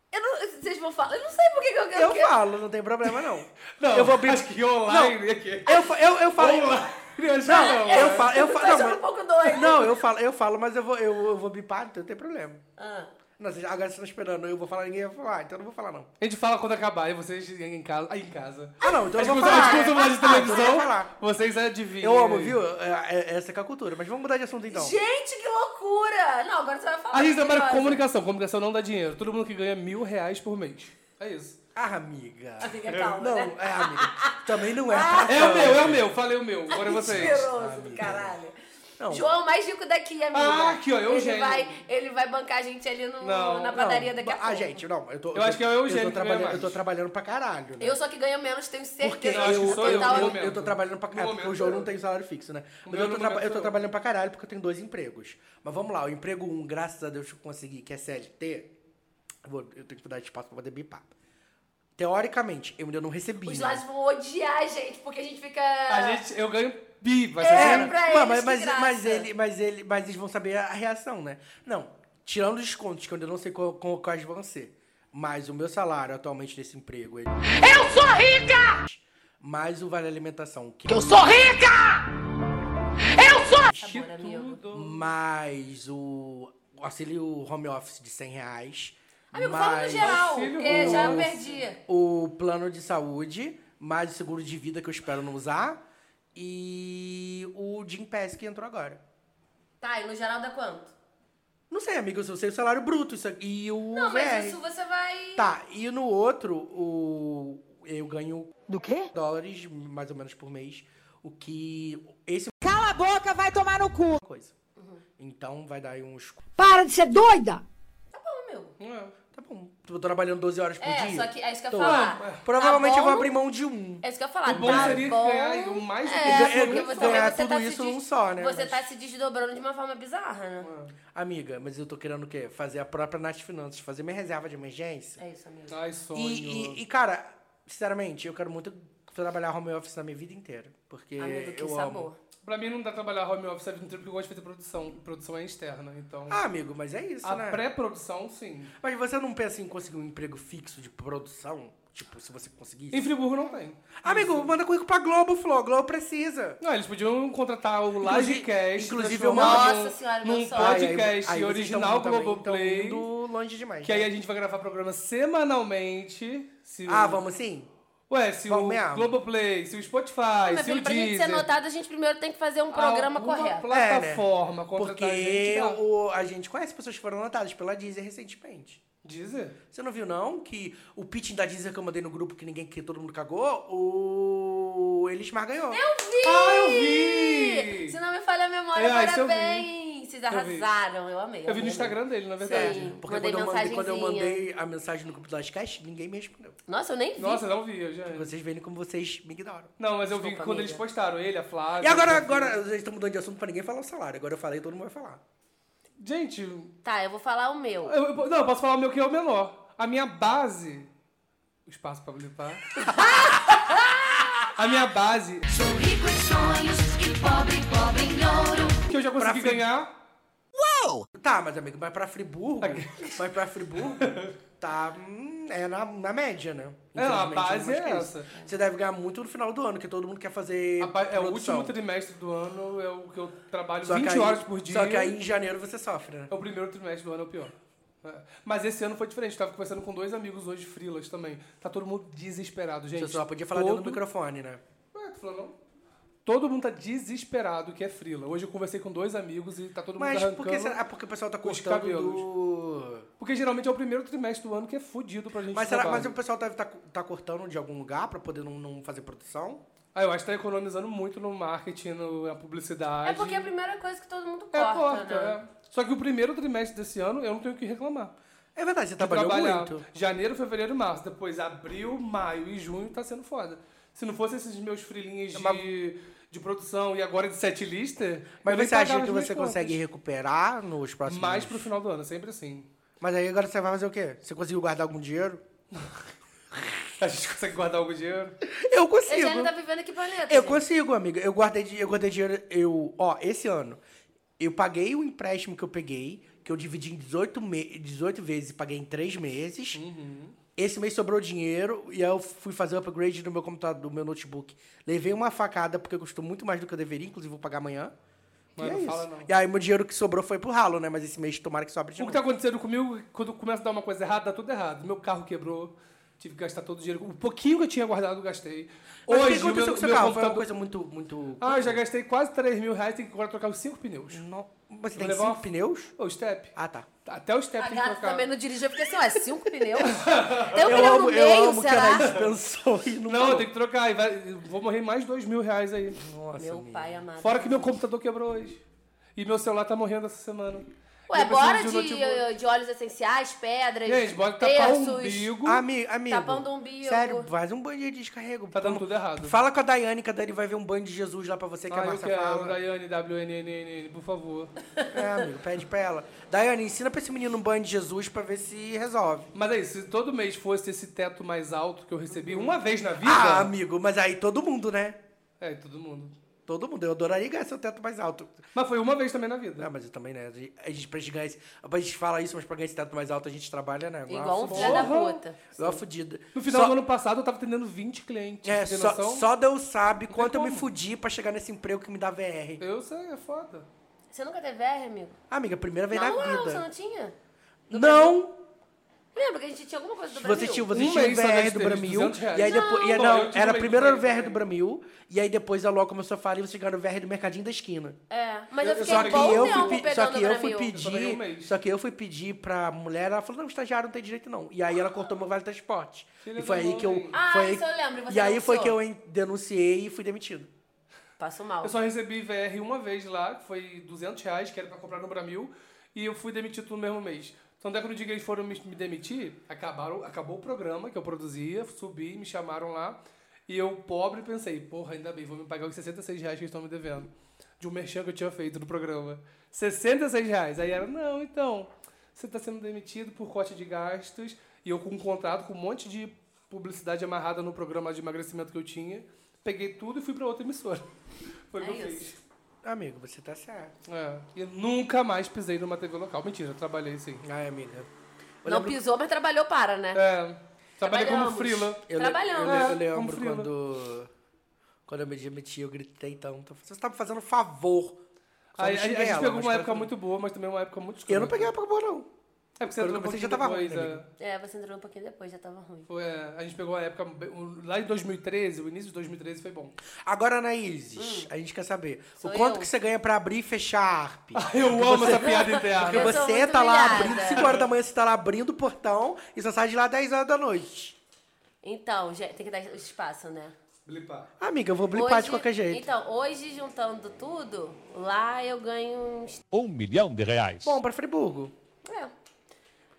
Eu não, vocês vão falar. Eu não sei por que eu quero. Eu falo, não tem problema não. Não, eu vou abrir... acho que online aqui. Eu, fa- eu, eu falo... Online, eu Não, não, eu falo, eu falo, achando não, um pouco doido. Não, eu falo, eu falo, mas eu vou, eu, eu vou bipar, então não tem problema. Ah. Não, vocês- agora vocês estão esperando, eu vou falar, ninguém vai falar, então eu não vou falar, não. A gente fala quando acabar e vocês em casa. Aí em casa. Ah, não, então eu vou começa a falar. gente falar de Ah, televisão, falar. vocês adivinham. Eu amo, viu? É- é- essa que é a cultura. Mas vamos mudar de assunto, então. Gente, que loucura! Não, agora você vai falar. A gente trabalha com comunicação. Comunicação não dá dinheiro. Todo mundo que ganha mil reais por mês. É isso. Ah, amiga. Amiga, calma, Não, né? é, amiga. Também não é. É o meu, é o meu. Falei o meu. Agora é vocês. Mentiroso do caralho. Não. João, mais rico daqui, amiga. Ah, aqui, ó, ele Eugênio. vai, ele vai bancar a gente ali no, Não, na não. padaria daqui a pouco. Ah, gente, não. Eu, tô, Eu tô- acho que é o Eugênio eu tô trabalhando. Eu tô trabalhando pra caralho, né? Eu só que ganho menos, tenho Porque certeza. eu, Eu acho que eu, sou eu, Total, no eu, eu tô trabalhando pra caralho, porque o João eu. não tem salário fixo, né? Mas meu eu tô, eu tô eu. trabalhando pra caralho porque eu tenho dois empregos. Mas vamos lá, o emprego um, graças a Deus que eu consegui, que é CLT, eu, vou, eu tenho que dar espaço pra poder bipar. Teoricamente, eu ainda não recebi. Os né? lados vão odiar a gente, porque a gente fica. A gente, eu ganho bi. Vai ser É, pra Mas- eles, mas, que mas, graça. mas ele, mas, ele, mas eles vão saber a reação, né? Não, tirando os descontos, que eu ainda não sei qual- qual- quais vão ser. Mas o meu salário atualmente nesse emprego é Eu sou rica! mais o vale alimentação, que Eu sou rica! Eu sou tudo. mais o, o auxílio home office de 100 reais. Amigo, fala no mais geral, porque já Bolsa. perdi. o plano de saúde, mais o seguro de vida que eu espero não usar. E o Jim Pass que entrou agora. Tá, e no geral dá quanto? Não sei, amigo, eu sei o salário bruto isso aqui, e o Não, mas VR. isso você vai. Tá, e no outro, o eu ganho Do quê? dólares, mais ou menos por mês, o que esse Cala a boca, vai tomar no cu. uma coisa. Então vai dar aí uns... Para de ser doida! Tá bom, meu. É. Tá bom, tô trabalhando 12 horas por É, dia. só que é isso que eu ia falar. Provavelmente Tá eu vou abrir mão de um. É isso que eu ia falar. O bom tá seria bom. ganhar o mais É, ganhar- porque você, ganhar você tudo tá isso se num só, né? Você Mas- tá se desdobrando de uma forma bizarra, né? Amiga, mas eu tô querendo o quê? Fazer a própria Nath Finanças, fazer minha reserva de emergência. É isso, amigo. Ai, sonho. E, e- e, cara, sinceramente, eu quero muito trabalhar home office na minha vida inteira. Porque Amigo, que eu sabor. amo. Pra mim não dá trabalhar home office a vida inteira porque eu gosto de fazer produção. E produção é externa, então... Ah, amigo, mas é isso, a né? pré-produção, sim. Mas você não pensa em conseguir um emprego fixo de produção? Tipo, se você conseguisse? Em Friburgo não tem. Amigo, manda currículo pra Globo, Flo. Globo precisa. Não, eles podiam contratar o Lagecast, inclusive eu Nossa num- senhora, meu num sonho. podcast Aí, aí vocês original também- Globoplay, indo longe demais. que aí né? a gente vai gravar programa semanalmente. Se Ah, vamos sim? Ué, se Vamos o mesmo? Globoplay, se o Spotify, Meu se filho, o pra gente ser Deezer... notado, a gente primeiro tem que fazer um programa alguma correto. plataforma Porque contratar a gente, dá. o, a gente conhece pessoas que foram notadas pela Deezer recentemente. Deezer? Você não viu, não? Que o pitching da Deezer que eu mandei no grupo que ninguém, que todo mundo cagou, o Elismar ganhou. Eu vi! Ah, eu vi! Se não me falha a memória, É, isso eu vi. parabéns! Vocês vi. arrasaram, eu amei. Eu vi no. Instagram dele, na verdade. Sim. Porque quando eu, mandei, quando eu mandei a mensagem no grupo do Livecast, ninguém me respondeu. Nossa, eu nem vi. Nossa, não vi, eu já... Vocês veem como vocês me ignoram. Não, mas eu vi Desculpa, quando amiga. eles postaram ele, a Flávia... E agora, a agora, vocês estão mudando de assunto pra ninguém falar o salário. Agora eu falei, todo mundo vai falar. Gente, Tá, eu vou falar o meu. eu, eu- não, eu posso falar o meu que é o menor. A minha base... O espaço pra blipar. a minha base, Sou rico em sonhos e pobre, pobre em ouro. que eu já consegui Pra Tá, mas amigo, mas pra Friburgo, mas pra Friburgo, tá, hum, é na, na média, né? É, a Infelizmente, base é que isso. essa. Você deve ganhar muito no final do ano, que todo mundo quer fazer é o produção. último trimestre do ano, é o que eu trabalho Só que 20 aí- horas por dia. Só que aí em janeiro você sofre, né? É o primeiro trimestre do ano, é o pior. É. Mas esse ano foi diferente. Tava conversando com dois amigos hoje, frilas também. Tá todo mundo desesperado, gente. Você só podia falar todo... dentro do microfone, né? Ué, tu falou não? Todo mundo tá desesperado que é frila. Hoje eu conversei com dois amigos e tá todo mundo Mas arrancando. por que será? Ah, porque o pessoal tá cortando do... Porque geralmente é o primeiro trimestre do ano que é fudido pra gente Mas, será, mas o pessoal deve estar tá, cortando de algum lugar pra poder não, não fazer produção? Ah, eu acho que tá economizando muito no marketing, no, na publicidade. É porque é a primeira coisa que todo mundo É, corta, corta, né? é. Só que o primeiro trimestre desse ano eu não tenho o que reclamar. É verdade, você trabalhou trabalhar. muito. Janeiro, fevereiro e março. Depois abril, maio e junho tá sendo foda. Se não fosse esses meus frilinhos de, de produção e agora de set lista. Mas você acha que você contas. consegue recuperar nos próximos... Mais pro final do ano, sempre assim. Mas aí agora você vai fazer o quê? Você conseguiu guardar algum dinheiro? A gente consegue guardar algum dinheiro. Eu consigo. já não tá vivendo que planeta? Eu gente? consigo, amiga. Eu guardei, eu guardei dinheiro. Eu, ó, esse ano, eu paguei o empréstimo que eu peguei, que eu dividi em 18, me 18 vezes e paguei em 3 meses. Uhum. Esse mês sobrou dinheiro e aí eu fui fazer o upgrade no meu computador, do meu notebook. Levei uma facada porque custou muito mais do que eu deveria, inclusive vou pagar amanhã. Mas e é fala, não. E aí meu dinheiro que sobrou foi pro ralo, né? Mas esse mês tomara que sobre de O que novo. tá acontecendo comigo, quando começa a dar uma coisa errada, dá tudo errado. Meu carro quebrou, tive que gastar todo o dinheiro. O pouquinho que eu tinha guardado, eu gastei. Mas o que Hoje, aconteceu meu, com o seu carro? Foi uma computador... coisa muito, muito... Ah, eu já gastei quase 3 mil reais, tem que agora trocar os 5 pneus. Não... Mas você tem levar cinco uma- pneus? Ô, step. Ah, tá. Até o step A tem que trocar. também não dirigiu, eu fiquei assim, ué, cinco pneus? Tem um eu pneu amo, no eu meio, amo que a será? Anaís pensou e não Não, eu tenho que trocar. E vai, eu vou morrer mais dois mil reais aí. Nossa, Meu amiga. pai amado. Fora que meu computador quebrou hoje. E meu celular tá morrendo essa semana. Ué, bora de, de óleos essenciais, pedras, Gente, bora tapar o umbigo. Ami, amigo. Tapando o umbigo. Sério, faz um banho de descarrego. Tá dando tudo errado. Fala com a Daiane, que a Dani vai ver um banho de Jesus lá pra você, que a Ah, eu quero, fala. Daiane, WNNN, por favor. É, amigo, pede pra ela. Daiane, ensina pra esse menino um banho de Jesus pra ver se resolve. Mas aí, se todo mês fosse esse teto mais alto que eu recebi uma vez na vida... Ah, amigo, mas aí todo mundo, né? É, todo mundo. Todo mundo. Eu adoraria ganhar seu teto mais alto. Mas foi uma vez também na vida. Não, mas eu também, né? A gente, a gente, pra gente ganhar esse, a gente fala isso, mas pra ganhar esse teto mais alto a gente trabalha, né? Igual um a filho da puta. Igual a fudida. No final Só- do ano passado, eu tava atendendo 20 clientes. É, só, só Deus sabe tem quanto eu me fudi pra chegar nesse emprego que me dá VR. Eu sei, é foda. Você nunca teve VR, amigo? Amiga, primeira vez não, na não, você vida. não tinha? Não! Lembra que a gente tinha alguma coisa do Você Brasil? tinha, você Um tinha o mês só VR do Bramil. 200 reais. E aí depois. e aí, Não, não, era primeiro o VR do Bramil. E aí depois a Ló começou a falar e você ganhou o VR do Mercadinho da Esquina. É, mas eu, Eu- fiquei só que eu fui, pe- só que eu fui. Eu só pedir. mês. Só que eu fui pedir pra mulher, ela falou, não, estagiário não tem direito, não. E aí ela cortou meu vale transporte. E foi aí que eu. Ah, foi aí- isso eu lembro, e você E aí foi que eu en- denunciei e fui demitido. Passo mal. Eu só recebi VR uma vez lá, que foi 200 reais, que era pra comprar no Bramil, e eu fui demitido no mesmo mês. Então, é que no dia que eles foram me, me demitir, acabaram, acabou o programa que eu produzia, subi, me chamaram lá, e eu, pobre, pensei, porra, ainda bem, vou me pagar os 66 reais que eles estão me devendo. De um merchan que eu tinha feito no programa. 66 reais. Aí era, não, então, você está sendo demitido por corte de gastos, e eu com um contrato com um monte de publicidade amarrada no programa de emagrecimento que eu tinha, peguei tudo e fui pra outra emissora. Foi o É que eu isso. fiz. Amigo, você tá certo. É. E nunca mais pisei numa TV local. Mentira, eu trabalhei sim. Ai, amiga. Eu Não lembro- pisou, mas trabalhou para, né? É. Trabalhei como frila. Eu, le- Trabalhando. eu, le- eu É, lembro quando, quando eu me demiti, eu gritei tanto. Você tá me fazendo favor. Aí, a, a gente pegou uma época muito boa, mas também uma época muito Eu não peguei a época boa, não. É porque você entrou um comecei, já pouquinho tava ruim, depois, né, é. É, você entrou um pouquinho depois, já tava ruim. Foi, é, a gente pegou a época. o- Lá em 2013, o início de 2013 foi bom. Agora, Anaíses, a gente quer saber Hum. Sou o quanto eu? que você ganha pra abrir e fechar a ARP. Eu amo essa piada interna. Porque você tá lá abrindo, 5 horas da manhã, você tá lá abrindo o portão e só sai de lá 10 horas da noite. Então, gente, tem que dar espaço, né? Blipar. Amiga, eu vou blipar de Hoje- qualquer jeito. Então, hoje, juntando tudo, lá eu ganho uns... Um milhão de reais. Bom, pra Friburgo.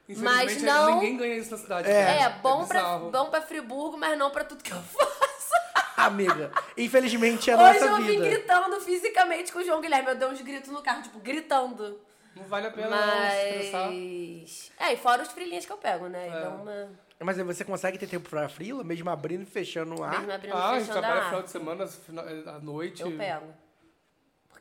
É, Infelizmente, não- ninguém ganha isso na cidade. É. é bom, pra, bizarro. bom pra Friburgo, mas não pra tudo que eu faço. Amiga, infelizmente é a Hoje nossa eu vim vida. gritando fisicamente com o João Guilherme. Eu dei uns gritos no carro, tipo, gritando. Não vale a pena não se estressar. Mas. É, e fora os frilinhos que eu pego, né? É. Então, uma. Mas aí você consegue ter tempo pra frila, mesmo abrindo e fechando o ar? Mesmo abrindo Ah, a e gente fechando trabalha a final de semana, final- à noite. eu pego.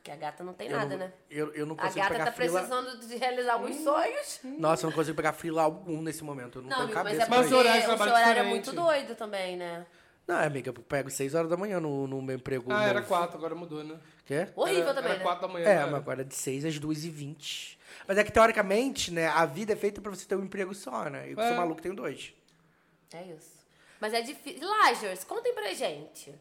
Porque a gata não tem Eu nada, não, né? eu, eu não A consigo gata pegar tá frila. precisando de realizar alguns sonhos. Nossa, eu não consigo pegar frila algum nesse momento. Eu não, Não, tenho amigo, mas cabeça é pra Mas o horário o seu é horário é muito doido também, né? Não, amiga, eu pego 6 horas da manhã no, no meu emprego. Ah, era novo. quatro, agora mudou, né? Quê? Horrível era, também, era né? quatro da manhã. É, cara. mas agora é de 6 às 2 e 20 Mas é que, teoricamente, né, a vida é feita pra você ter um emprego só, né? Eu que sou É. maluco tenho dois. É isso. Mas é difícil. Lagers, contem pra gente.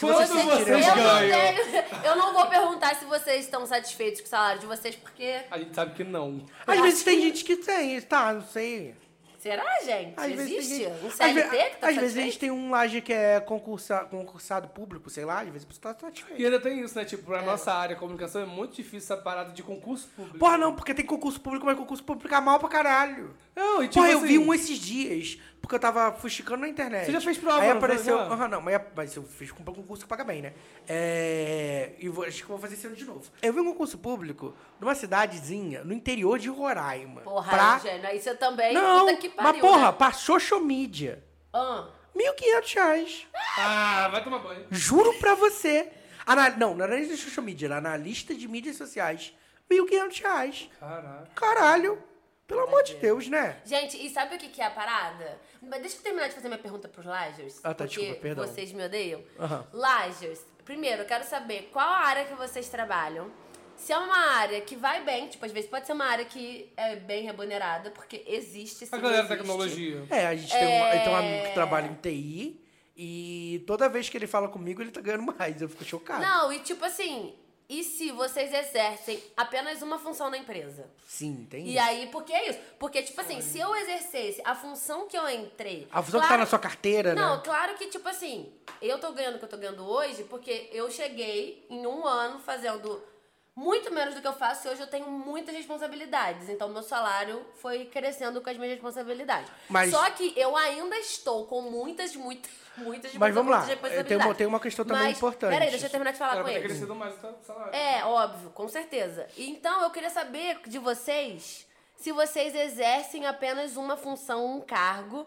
Quanto Vocês vocês, eu, não ganham? tenho- eu não vou perguntar se vocês estão satisfeitos com o salário de vocês, porque. A gente sabe que não. Às Eu vezes tem gente que tem, tá, não sei. Será, gente? Às Existe? gente- Um às CLT ve- que tá Às vezes a gente tem um laje que é concursa, concursado público, sei lá, às vezes você tá satisfeito. E ainda tem isso, né? Tipo, pra nossa área, comunicação, é muito difícil essa parada de concurso público. Porra, não, porque tem concurso público, mas concurso público é mal pra caralho. Não, e tipo Porra, eu assim, vi um esses dias, porque eu tava fuxicando na internet. Você já fez prova, Aí não apareceu. Aham, não, mas, mas eu fiz com um concurso que paga bem, né? É. E vou, acho que vou fazer esse ano de novo. Eu vi um concurso público numa cidadezinha no interior de Roraima. Porra, pra... Eugênio, aí você também. Não, puta que pariu, mas porra, né? pra social media. Ah, 1.500 reais. Ah, vai tomar banho. Juro pra você. Ana... Não, não era de social media, era analista de mídias sociais. 1.500 reais. Caraca. Caralho. Pelo amor de Deus, né? Gente, e sabe o que, que é a parada? Mas deixa eu terminar de fazer minha pergunta pros Lagers. Ah, tá, porque desculpa, perdão. vocês me odeiam. Aham. Lagers, primeiro, eu quero saber qual a área que vocês trabalham. Se é uma área que vai bem, tipo, às vezes pode ser uma área que é bem remunerada, porque existe sim, A galera da existe. tecnologia. É, a gente tem, um, É. tem um amigo que trabalha em TI e toda vez que ele fala comigo, ele tá ganhando mais. Eu fico chocado. Não, e tipo assim, e se vocês exercem apenas uma função na empresa? Sim, tem E isso. aí, por que é isso? Porque, tipo assim, se eu exercesse a função que eu entrei. A função que tá claro- na sua carteira, Não, né? claro que, tipo assim, eu tô ganhando o que eu tô ganhando hoje porque eu cheguei em um ano fazendo muito menos do que eu faço e hoje eu tenho muitas responsabilidades. Então, meu salário foi crescendo com as minhas responsabilidades. Mas- Só que eu ainda estou com muitas, muitas, muitas, Mas vamos lá, tem uma- tem uma questão também Mas, importante. Peraí, deixa eu terminar de falar Era com ele. crescido mais o salário. É, óbvio, com certeza. Então, eu queria saber de vocês se vocês exercem apenas uma função, um cargo,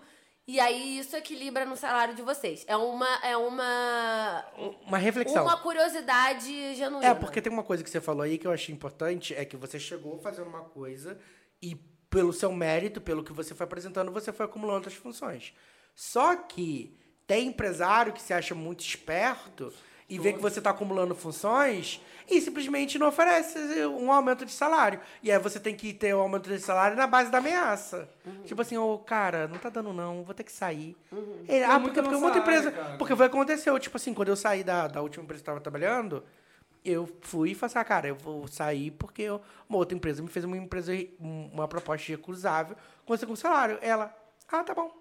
e aí isso equilibra no salário de vocês. É uma é uma Uma reflexão. uma curiosidade genuína. É, porque tem uma coisa que você falou aí que eu achei importante, é que você chegou fazendo uma coisa e pelo seu mérito, pelo que você foi apresentando, você foi acumulando outras funções. Só que tem empresário que se acha muito esperto e vê que você está acumulando funções e simplesmente não oferece um aumento de salário. E aí você tem que ter o um aumento de salário na base da ameaça. Tipo assim, ô, cara, não tá dando não, vou ter que sair. Ele, ah, porque, porque muita empresa... cara. Porque foi o que aconteceu, tipo assim, quando eu saí da, da última empresa que eu estava trabalhando, eu fui e falei assim, ah, cara, eu vou sair porque eu- uma outra empresa me fez uma empresa uma proposta recusável com com salário. Ela, ah, tá bom.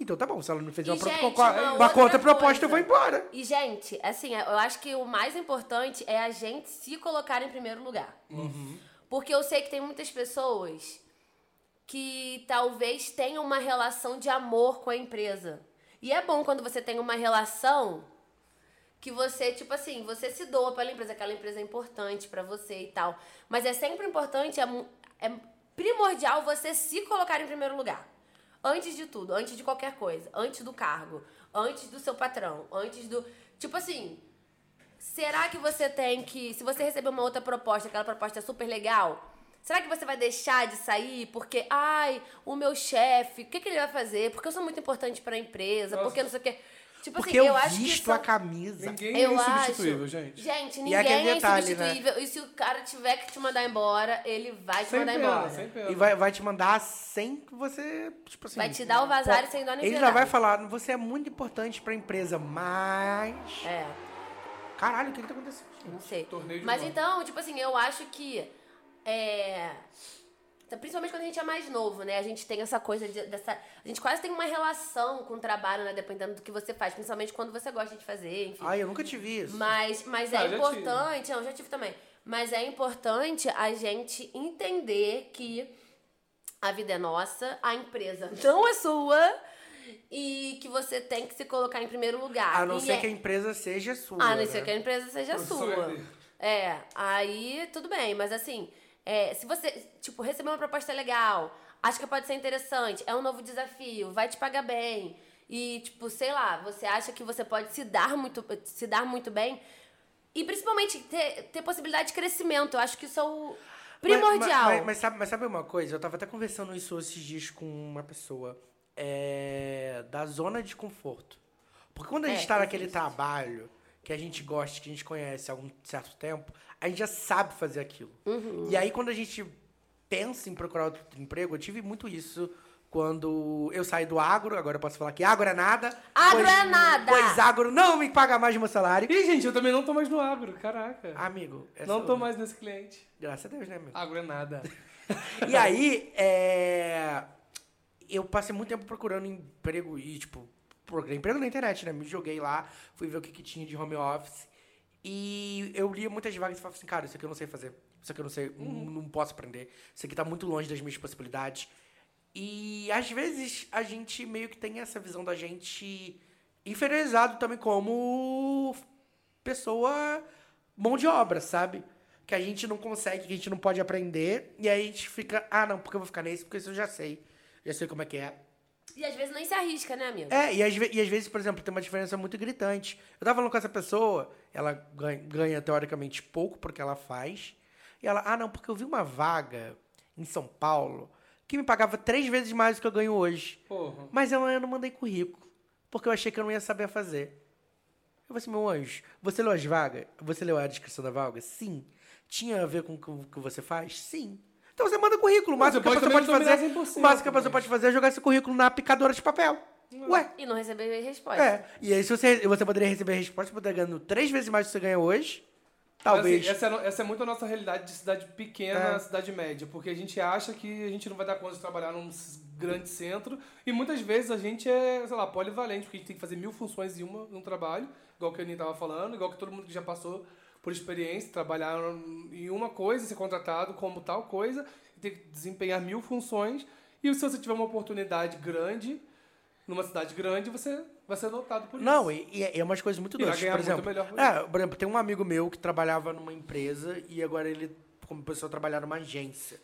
Então tá bom, se ela não fez E, uma, gente, uma, uma contraproposta, eu vou embora. E, gente, assim, eu acho que o mais importante é a gente se colocar em primeiro lugar. Porque eu sei que tem muitas pessoas que talvez tenham uma relação de amor com a empresa. E é bom quando você tem uma relação que você, tipo assim, você se doa pela empresa, aquela empresa é importante pra você e tal. Mas é sempre importante, é, é primordial você se colocar em primeiro lugar. Antes de tudo, antes de qualquer coisa, antes do cargo, antes do seu patrão, antes do. Tipo assim, será que você tem que. Se você receber uma outra proposta, aquela proposta é super legal, será que você vai deixar de sair porque, ai, o meu chefe, o que, que ele vai fazer? Porque eu sou muito importante pra empresa, Nossa. porque não sei o quê. Tipo Porque assim, eu, eu acho que. visto são- a camisa. Ninguém eu é acho. insubstituível, gente. Gente, E ninguém é detalhe, né? insubstituível. E se o cara tiver que te mandar embora, ele vai te Sem mandar pena, embora. sem pena. E vai, vai te mandar sem que você, tipo assim... Vai te dar o vazar pô, e sem dó nem Ele já vai falar, você é muito importante pra empresa, mas... É. Caralho, o que que tá acontecendo? Não sei. Torneio de Mas bola. então, tipo assim, eu acho que. É. Principalmente quando a gente é mais novo, né? A gente tem essa coisa de, dessa. A gente quase tem uma relação com o trabalho, né? Dependendo do que você faz. Principalmente quando você gosta de fazer, enfim. Ai, eu nunca tive isso. Mas, mas Ah, é importante. Não, já tive também. Mas é importante a gente entender que a vida é nossa, a empresa não é sua e que você tem que se colocar em primeiro lugar. A não E ser é- que a empresa seja sua. ah, não né? ser que a empresa seja O sua. É, aí tudo bem, mas assim, é, se você, tipo, receber uma proposta legal, acha que pode ser interessante, é um novo desafio, vai te pagar bem, e, tipo, sei lá, você acha que você pode se dar muito, se dar muito bem, e principalmente ter, ter possibilidade de crescimento, eu acho que isso é o primordial. Mas, mas- mas sabe, mas sabe uma coisa? Eu tava até conversando isso esses dias com uma pessoa. É, da zona de conforto. Porque quando a É, gente tá tem naquele isso. trabalho que a gente gosta, que a gente conhece há algum certo tempo, a gente já sabe fazer aquilo. Uhum. E aí quando a gente pensa em procurar outro emprego, eu tive muito isso quando eu saí do agro, agora eu posso falar que agro é nada. Agro pois, é nada! Pois agro não me paga mais meu salário. Ih, gente, eu também não tô mais no agro, caraca. Amigo, essa- não tô mais nesse cliente. Graças a Deus, né, amigo? Agro é nada. E aí, é... eu passei muito tempo procurando emprego e, tipo, emprego na internet, né? Me joguei lá, fui ver o que, que tinha de home office. E eu lia muitas vagas e falava assim, cara, isso aqui eu não sei fazer. Isso aqui eu não sei, Uhum. não posso aprender. Isso aqui tá muito longe das minhas possibilidades. E às vezes a gente meio que tem essa visão da gente inferiorizado também como pessoa mão de obra, sabe? Que a gente não consegue, que a gente não pode aprender. E aí a gente fica, ah, não, porque eu vou ficar nesse, porque isso eu já sei. Já sei como é que é. E às vezes nem se arrisca, né, amigo? É, e às, e às vezes, por exemplo, tem uma diferença muito gritante. Eu tava falando com essa pessoa, ela ganha, ganha teoricamente pouco porque ela faz. E ela, ah, não, porque eu vi uma vaga em São Paulo que me pagava três vezes mais do que eu ganho hoje. Porra. Mas eu, eu não mandei currículo, porque eu achei que eu não ia saber fazer. Eu falei assim, meu anjo, você leu as vagas? Você leu a descrição da vaga? Sim. Tinha a ver com o que você faz? Sim. Então você manda currículo. O Mas máximo que a pode pessoa pode não fazer, dominar 100%, o máximo que a pessoa pode fazer é jogar esse currículo na picadora de papel. Ué. E não receber resposta. É. E aí, se você, você poderia receber resposta, você poderia ganhando três vezes mais do que você ganha hoje. Talvez. Mas, assim, essa, é, essa é muito a nossa realidade de cidade pequena, É. cidade média, porque a gente acha que a gente não vai dar conta de trabalhar num grande centro e muitas vezes a gente é, sei lá, polivalente, porque a gente tem que fazer mil funções em uma, num trabalho, igual que a Aninha tava falando, igual que todo mundo que já passou por experiência, trabalhar em uma coisa, ser contratado como tal coisa, e ter que desempenhar mil funções. E se você tiver uma oportunidade grande, numa cidade grande, você vai ser notado por isso. Não, e, e é, e é umas coisas muito E doidas. Por exemplo, por é, por exemplo, tem um amigo meu que trabalhava numa empresa e agora ele começou a trabalhar numa agência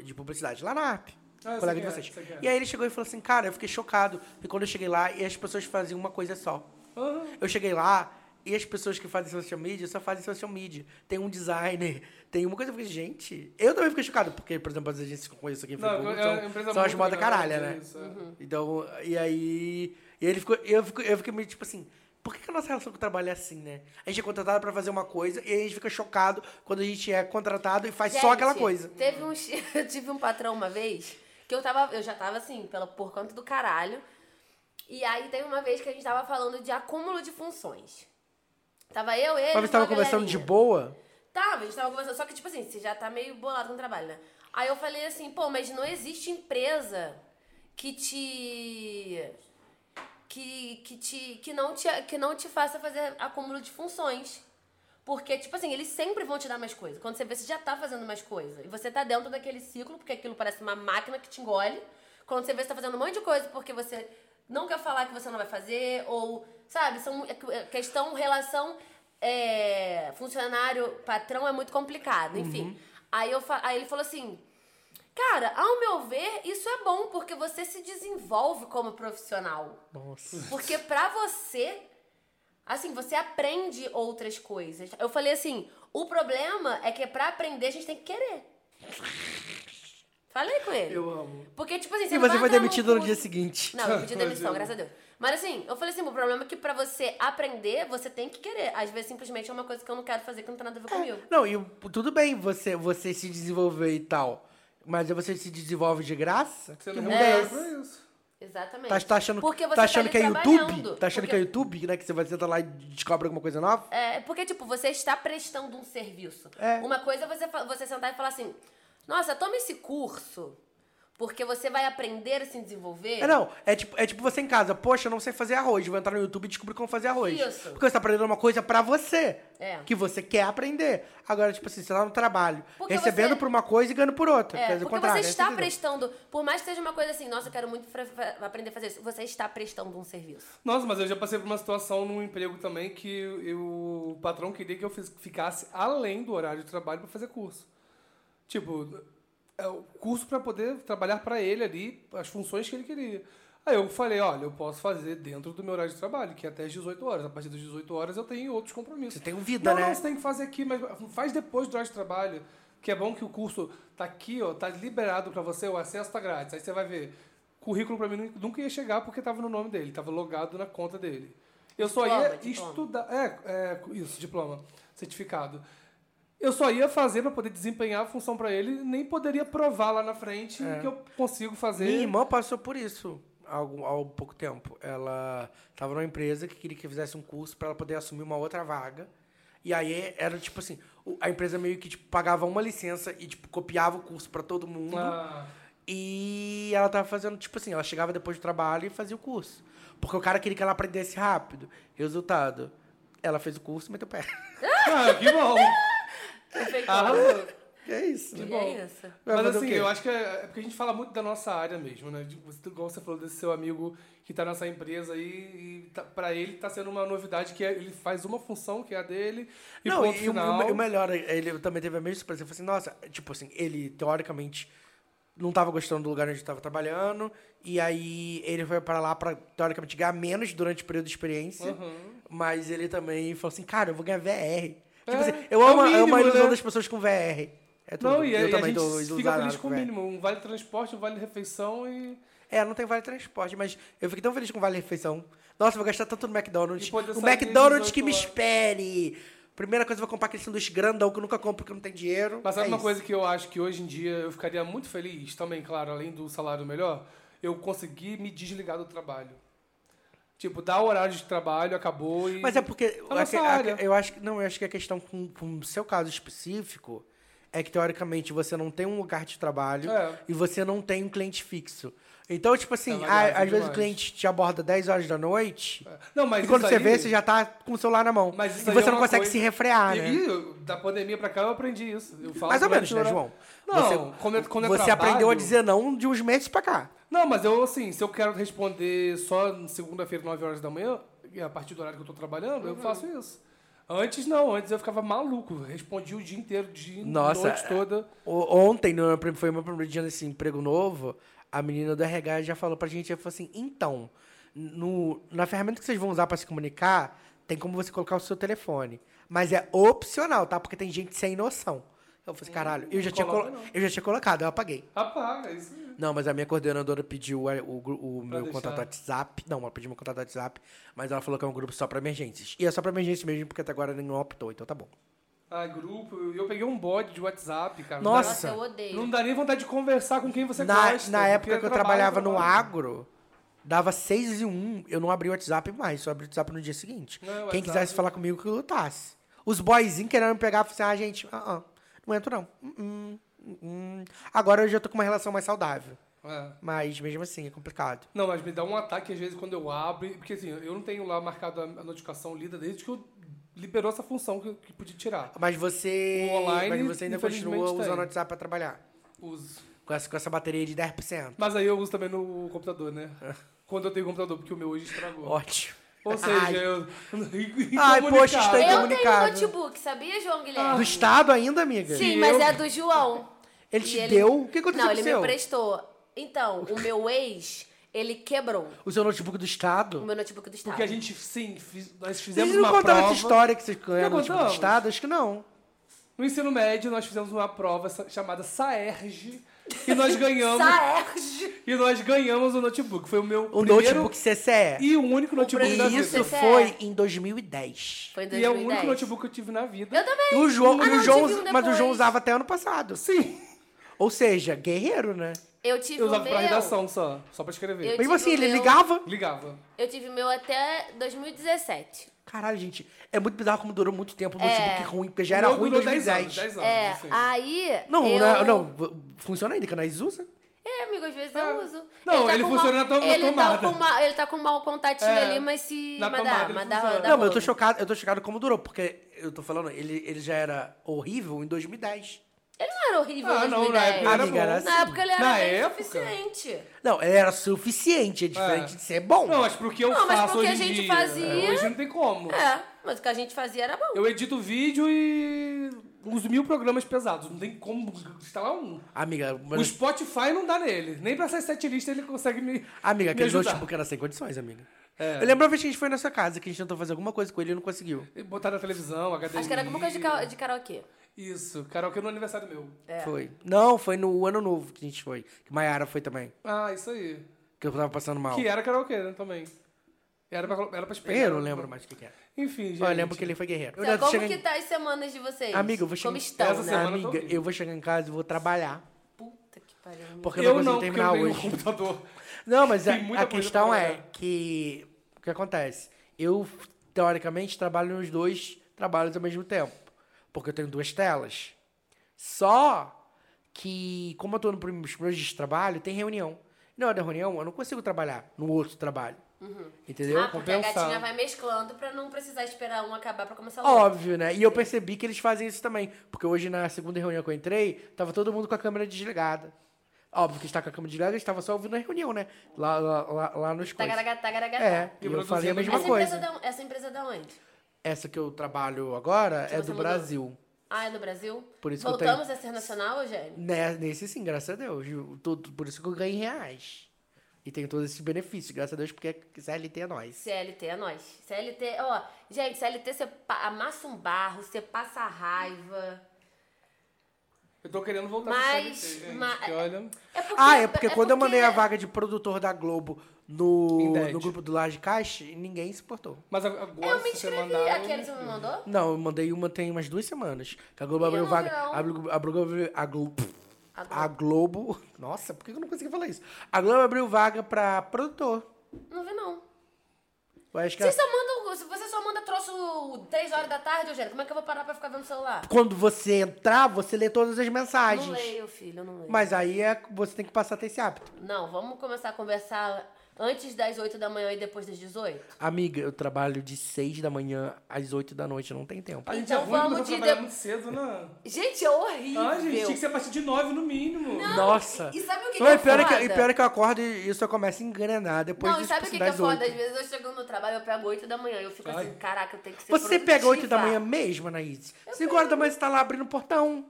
de publicidade, lá na AP. Ah, colega de é, vocês. é. E aí ele chegou e falou assim, cara, eu fiquei chocado. Porque quando eu cheguei lá, e as pessoas faziam uma coisa só. Aham. Eu cheguei lá e as pessoas que fazem social media só fazem social media. Tem um designer, tem uma coisa. Eu falei, gente, eu também fiquei chocado, porque, por exemplo, as agências que eu conheço aqui em Não, Friburgo é são, uma empresa são as muito moda caralha, né? isso, é. Então, e aí. E ele ficou, eu, fico, eu fiquei meio tipo assim. Por que, que a nossa relação com o trabalho é assim, né? A gente é contratado pra fazer uma coisa e aí a gente fica chocado quando a gente é contratado e faz só Gente, aquela coisa. Teve um, eu tive um patrão uma vez que eu tava, eu já tava assim, pela, por conta do caralho. E aí teve uma vez que a gente tava falando de acúmulo de funções. Tava eu, ele, Mas você tava conversando de galerinha. boa? Tava, a gente tava conversando. Só que, tipo assim, você já tá meio bolado com o trabalho, né? Aí eu falei assim, pô, mas não existe empresa que te. que, que, te, que, não te, que não te faça fazer acúmulo de funções. Porque, tipo assim, eles sempre vão te dar mais coisa. Quando você vê, você já tá fazendo mais coisa. E você tá dentro daquele ciclo, porque aquilo parece uma máquina que te engole. Quando você vê, você tá fazendo um monte de coisa porque você não quer falar que você não vai fazer, ou, sabe, são é é questão, relação é, funcionário-patrão é muito complicado, enfim. Aí, eu, aí ele falou assim, cara, ao meu ver, isso é bom, porque você se desenvolve como profissional. Nossa. Porque pra você, Assim, você aprende outras coisas. Eu falei assim, o problema é que pra aprender a gente tem que querer. Falei com ele. Eu amo. Porque, tipo assim, E não você vai foi demitido no dia seguinte. Não, eu pedi demissão, graças a Deus. Mas assim, eu falei assim, o problema é que pra você aprender, você tem que querer. Às vezes, simplesmente, é uma coisa que eu não quero fazer que não tem nada a ver comigo. Não, e tudo bem você, você se desenvolver e tal. Mas você se desenvolve de graça? Você Que não mundo é é É. isso. Exatamente. Tá, tá achando, Porque você tá achando ali que é. YouTube? Tá achando Porque- que é YouTube, né? Que você vai sentar lá e descobre alguma coisa nova? É, porque, tipo, você está prestando um serviço. É. Uma coisa é você, você sentar e falar assim, nossa, toma esse curso, porque você vai aprender a se desenvolver. É, não. É tipo, é tipo você em casa. Poxa, eu não sei fazer arroz. Vou entrar no YouTube e descobrir como fazer arroz. Isso. Porque você tá aprendendo uma coisa pra você. É. Que você quer aprender. Agora, tipo assim, você tá no trabalho. Porque recebendo você- por uma coisa e ganhando por outra. É, Quer dizer, o porque contrário, você está entendeu? prestando, por mais que seja uma coisa assim, nossa, eu quero muito aprender a fazer isso, você está prestando um serviço. Nossa, mas eu já passei por uma situação num emprego também que eu- o patrão queria que eu ficasse além do horário de trabalho pra fazer curso. Tipo, é o curso pra poder trabalhar pra ele ali as funções que ele queria. Aí eu falei, olha, eu posso fazer dentro do meu horário de trabalho, que é até as 18 horas. A partir das 18 horas eu tenho outros compromissos. Você tem um vida, não, né? Não, você tem que fazer aqui, mas faz depois do horário de trabalho. Que é bom que o curso tá aqui, ó, tá liberado pra você, o acesso tá grátis. Aí você vai ver. Currículo pra mim nu- nunca ia chegar porque tava no nome dele, tava logado na conta dele. Eu só Diploma, ia diploma. estudar. É, é, isso, diploma, certificado. Eu só ia fazer pra poder desempenhar a função pra ele, nem poderia provar lá na frente que eu consigo fazer. Minha irmã passou por isso há, há pouco tempo. Ela tava numa empresa que queria que eu fizesse um curso pra ela poder assumir uma outra vaga. E aí era tipo assim, a empresa meio que tipo, pagava uma licença e tipo, copiava o curso pra todo mundo. Ah, E ela tava fazendo, tipo assim, ela chegava depois do trabalho e fazia o curso. Porque o cara queria que ela aprendesse rápido. Resultado, ela fez o curso e meteu o pé. ah, que bom! Perfeito. Arrasou. É isso. E bom. é isso. Mas o assim, eu acho que é, é porque a gente fala muito da nossa área mesmo, né? De- você- Igual você falou desse seu amigo que tá nessa empresa aí e tá, pra ele tá sendo uma novidade que é- ele faz uma função que é a dele e não, ponto e o- final. o, o melhor, ele também teve a mesma surpresa. Ele falou assim, nossa, tipo assim, ele teoricamente não tava gostando do lugar onde estava trabalhando. E aí ele foi para lá pra teoricamente ganhar menos durante o período de experiência. Uhum. Mas ele também falou assim, cara, eu vou ganhar VR. Tipo É, assim, eu é o amo, eu amo mínimo, a ilusão né? das pessoas com VR. É tudo. Não, e, eu e a também gente tô fica feliz com o mínimo. Um vale transporte, um vale refeição e. É, não tem vale transporte, mas eu fiquei tão feliz com o vale refeição. Nossa, vou gastar tanto no McDonald's. O McDonald's 18 que me horas. espere. Primeira coisa, eu vou comprar aquele sanduíche grandão que eu nunca compro porque não tem dinheiro. Mas sabe É uma isso. coisa que eu acho que hoje em dia eu ficaria muito feliz, também, claro, além do salário melhor, eu consegui me desligar do trabalho. Tipo, dá o horário de trabalho, acabou e. Mas é porque. Nossa a- a- eu acho que. Não, eu acho que a questão com, com o seu caso específico é que, teoricamente, você não tem um lugar de trabalho É. e você não tem um cliente fixo. Então, tipo assim, É a- às vezes o cliente te aborda 10 horas da noite. Não, mas e quando você aí- vê, você já tá com o celular na mão. Mas e aí você é não consegue coisa- se refrear, e, né? e da pandemia pra cá eu aprendi isso. Eu Mais ou como é menos, né, eu- João? Não, você quando é, quando é você trabalho- aprendeu a dizer não de uns meses pra cá. Não, mas eu, assim, se eu quero responder só na segunda-feira, 9 horas da manhã, e a partir do horário que eu tô trabalhando, Uhum. eu faço isso. Antes não, antes eu ficava maluco. Respondia o dia inteiro, dia, Nossa, noite toda. Ontem, foi o meu primeiro dia nesse emprego novo, a menina do RH já falou pra gente, ela falou assim, então, no, na ferramenta que vocês vão usar pra se comunicar, tem como você colocar o seu telefone. Mas é opcional, tá? Porque tem gente sem noção. Eu falei assim, caralho, eu já, tinha coloca não. eu já tinha colocado, eu apaguei. Apaga, isso mesmo. Não, mas a minha coordenadora pediu o, o, o meu deixar. contato WhatsApp. Não, ela pediu meu contato WhatsApp, mas ela falou que é um grupo só pra emergências. E é só pra emergência mesmo, porque até agora nenhum optou, então tá bom. Ah, grupo. Eu eu peguei um bode de WhatsApp, cara. Nossa. Eu Não dá, odeio. não dá nem vontade de conversar com quem você na, gosta. na época que eu trabalhava no trabalho. agro, dava 6 e 1, eu não abri o WhatsApp mais, só abri o WhatsApp no dia seguinte. Não, o Quem WhatsApp- quisesse falar comigo, que lutasse. Os boyzinhos querendo me pegar, falaram assim, ah, gente, ah, ah, não entro não. Hum, hum. Agora eu já tô com uma relação mais saudável. É. Mas mesmo assim, é complicado. Não, mas me dá um ataque às vezes quando eu abro, porque assim, eu não tenho lá marcado a notificação lida desde que eu liberou essa função que, que podia tirar. Mas você. O online, mas você ainda continua usando o. WhatsApp pra trabalhar. Uso. Com essa, com essa bateria de 10%. Mas aí eu uso também no computador, né? Quando eu tenho computador, porque o meu hoje estragou. Ótimo. Ou seja, Ai. eu. Ai, poxa, está Eu tenho comunicado. notebook, sabia, João Do Guilherme? Estado ainda, amiga? Sim, que mas eu- é do João. Ele E te deu? O que aconteceu Não, com ele o seu? me emprestou. Então, o meu ex, ele quebrou O seu notebook do o Estado? meu notebook do estado. Porque a gente, sim, fiz- nós Vocês fizemos não uma contaram prova. essa história que vocês ganharam no notebook do? Estado? Acho que não. No ensino médio, nós fizemos uma prova chamada SAERG e nós ganhamos. Saerge! e nós ganhamos o notebook. Foi o meu O primeiro notebook CCE. e o único notebook primeiro da E vida. isso CCE. foi em 2010. Foi em E é o 2010. único notebook que eu tive na vida. Eu também. E o João, Ah, não, o João um mas o João usava até ano passado. Sim. Ou seja, guerreiro, né? Eu tive Eu o usava meu. pra redação só, só pra escrever. Eu- Mesmo tive assim, o ele meu- ligava. Ligava. Eu tive o meu até 2017. Caralho, gente, é muito bizarro como durou muito tempo o É. notebook ruim, porque já O era meu ruim em durou 10 2010. anos, 10 anos. É, assim. aí. Não, eu... não, não, funciona ainda, que a Nós usa. É, amigo, às vezes É. eu uso. Não, tá ele com funciona na to- na ele tomada. Tá com uma, ele tá com um mau contatinho É, ali, mas se. na mas dá, tomada ele mas dá, funciona. dá não, mas eu tô chocado, eu tô chocado como durou, porque eu tô falando, ele, ele já era horrível em 2010. Ele não era horrível Ah, não, na 2010. época era Amiga, era bom. assim. Na época ele era Na bem época? suficiente. Não, ele era suficiente, é diferente É. de ser bom. Não, mas porque eu Não, mas faço porque hoje a em gente dia. fazia- Hoje não tem como. É, mas o que a gente fazia era bom. Eu edito vídeo e uso mil programas pesados. Não tem como instalar um. Amiga, O mas, Spotify não dá nele. Nem pra ser setlist ele consegue me. amiga aquele ajudar. notebook era sem condições, amiga. É. Eu lembro uma vez que a gente foi na sua casa, que a gente tentou fazer alguma coisa com ele e não conseguiu. Botar na televisão, HDMI. Acho que era alguma coisa de, ca- de karaokê. Isso, karaokê no aniversário meu. É. Foi. Não, foi no ano novo que a gente foi. Que Maiara foi também. Ah, isso aí. Que eu tava passando mal. Que era karaokê, né, também. Era pra, era pra espelhar. Eu não lembro mais o que, que era. Enfim, gente. Eu lembro que ele foi guerreiro. Eu Então, ainda como que tá as semanas de vocês? Amiga, eu vou chegar Como em- estão, Essa né? eu Amiga, horrível. eu vou chegar em casa e vou trabalhar. Puta que pariu. amigo. Porque eu não Eu consigo não, porque eu hoje. computador. Não, mas a, a questão é que. O que acontece? Eu, teoricamente, trabalho nos dois trabalhos ao mesmo tempo. Porque eu tenho duas telas. Só que, como eu tô nos primeiros dias de trabalho, tem reunião. Na hora da reunião, eu não consigo trabalhar no outro trabalho. Entendeu? Ah, porque a gatinha vai mesclando pra não precisar esperar um acabar pra começar o outro. Óbvio, né? E eu percebi que eles fazem isso também. Porque hoje, na segunda reunião que eu entrei, tava todo mundo com a câmera desligada. Óbvio que está com a câmera desligada, a gente tava só ouvindo a reunião, né? Lá, lá, lá, lá nos coisas. É, e eu falei a mesma Essa coisa. empresa, da, essa empresa da onde? Essa que eu trabalho agora é você do mudou? Brasil. Ah, é do Brasil? Por isso que eu Voltamos a ser nacional, Eugênio? Né, nesse sim, graças a Deus. Eu- tudo- por isso que eu ganho reais. E tenho todos esses benefícios, graças a Deus, porque CLT é nós. CLT é nós. CLT, ó, gente, CLT você amassa um barro, você passa raiva. Eu tô querendo voltar Mas- pro CLT, gente. mas- que olha... É porque, Ah, é porque quando eu mandei a vaga de produtor da Globo no, no grupo do Laje Caixa, ninguém se portou. Mas agora, Eu me você inscrevi. mandar... eu Aquele me você me mandou? Não, eu mandei uma tem umas duas semanas. Que a Globo abriu vaga. não. A, Globo- a Globo abriu. A Globo. A Globo. Nossa, por que eu não consegui falar isso? A Globo abriu vaga pra produtor. Não vi, não. Eu acho que Você só manda, você só manda troço 3 horas da tarde, Eugênio, como é que eu vou parar pra ficar vendo o celular? quando você entrar, você lê todas as mensagens. Não leio, filho, eu não leio. Mas aí é, você tem que passar a ter esse hábito. Não, vamos começar a conversar antes das 8 da manhã e depois das 18? Amiga, eu trabalho de 6 da manhã às 8 da noite, não tem tempo. A gente Então é ruim, vamos de trabalhar de- muito cedo, né? Gente, é horrível. Ah, gente, tinha que ser a partir de nove no mínimo. Nossa! E sabe o que, Não, que e é pior, é foda? que, e pior é que eu acordo e isso eu começo a engrenar depois Não, e sabe o que, que é foda? 8. Às vezes eu chego no trabalho, eu pego 8 da manhã, eu fico Ai. assim, caraca, eu tenho que ser Você pega 8 da produtiva. manhã mesmo, Anaís? 5 horas da manhã você tá lá abrindo o portão.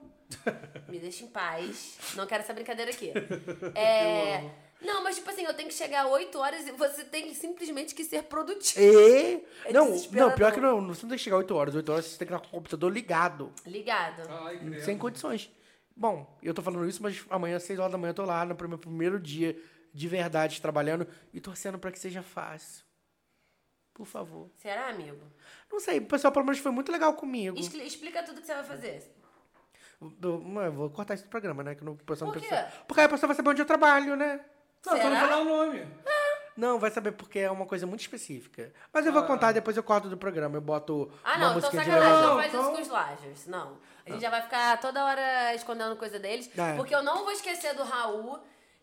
Me deixa em paz. Não quero essa brincadeira aqui. É... Não, mas tipo assim, eu tenho que chegar 8 horas e você tem simplesmente que ser produtivo. E... É não, desesperador. não, pior que não, você não tem que chegar 8 horas. 8 horas você tem que estar com o computador ligado. Ligado. Ai. Sem condições. Bom, eu tô falando isso, mas amanhã, às 6 horas da manhã, eu tô lá no meu primeiro dia de verdade trabalhando e torcendo pra que seja fácil. Por favor. Será, amigo? Não sei, o pessoal pelo menos foi muito legal comigo. Expli- Explica tudo que você vai fazer. Eu, vou cortar isso do programa, né? Que não, o pessoal Por não quê? precisa. Porque aí a pessoa vai saber onde eu trabalho, né? Não, só não falar o nome. Não, vai saber porque é uma coisa muito específica. Mas eu vou contar depois eu corto do programa. Eu boto Ah, uma não, então música de sacanagem. elevador. Não faz isso então- com os Lagers. Não. A gente já vai ficar toda hora escondendo coisa deles. É. Porque eu não vou esquecer do Raul,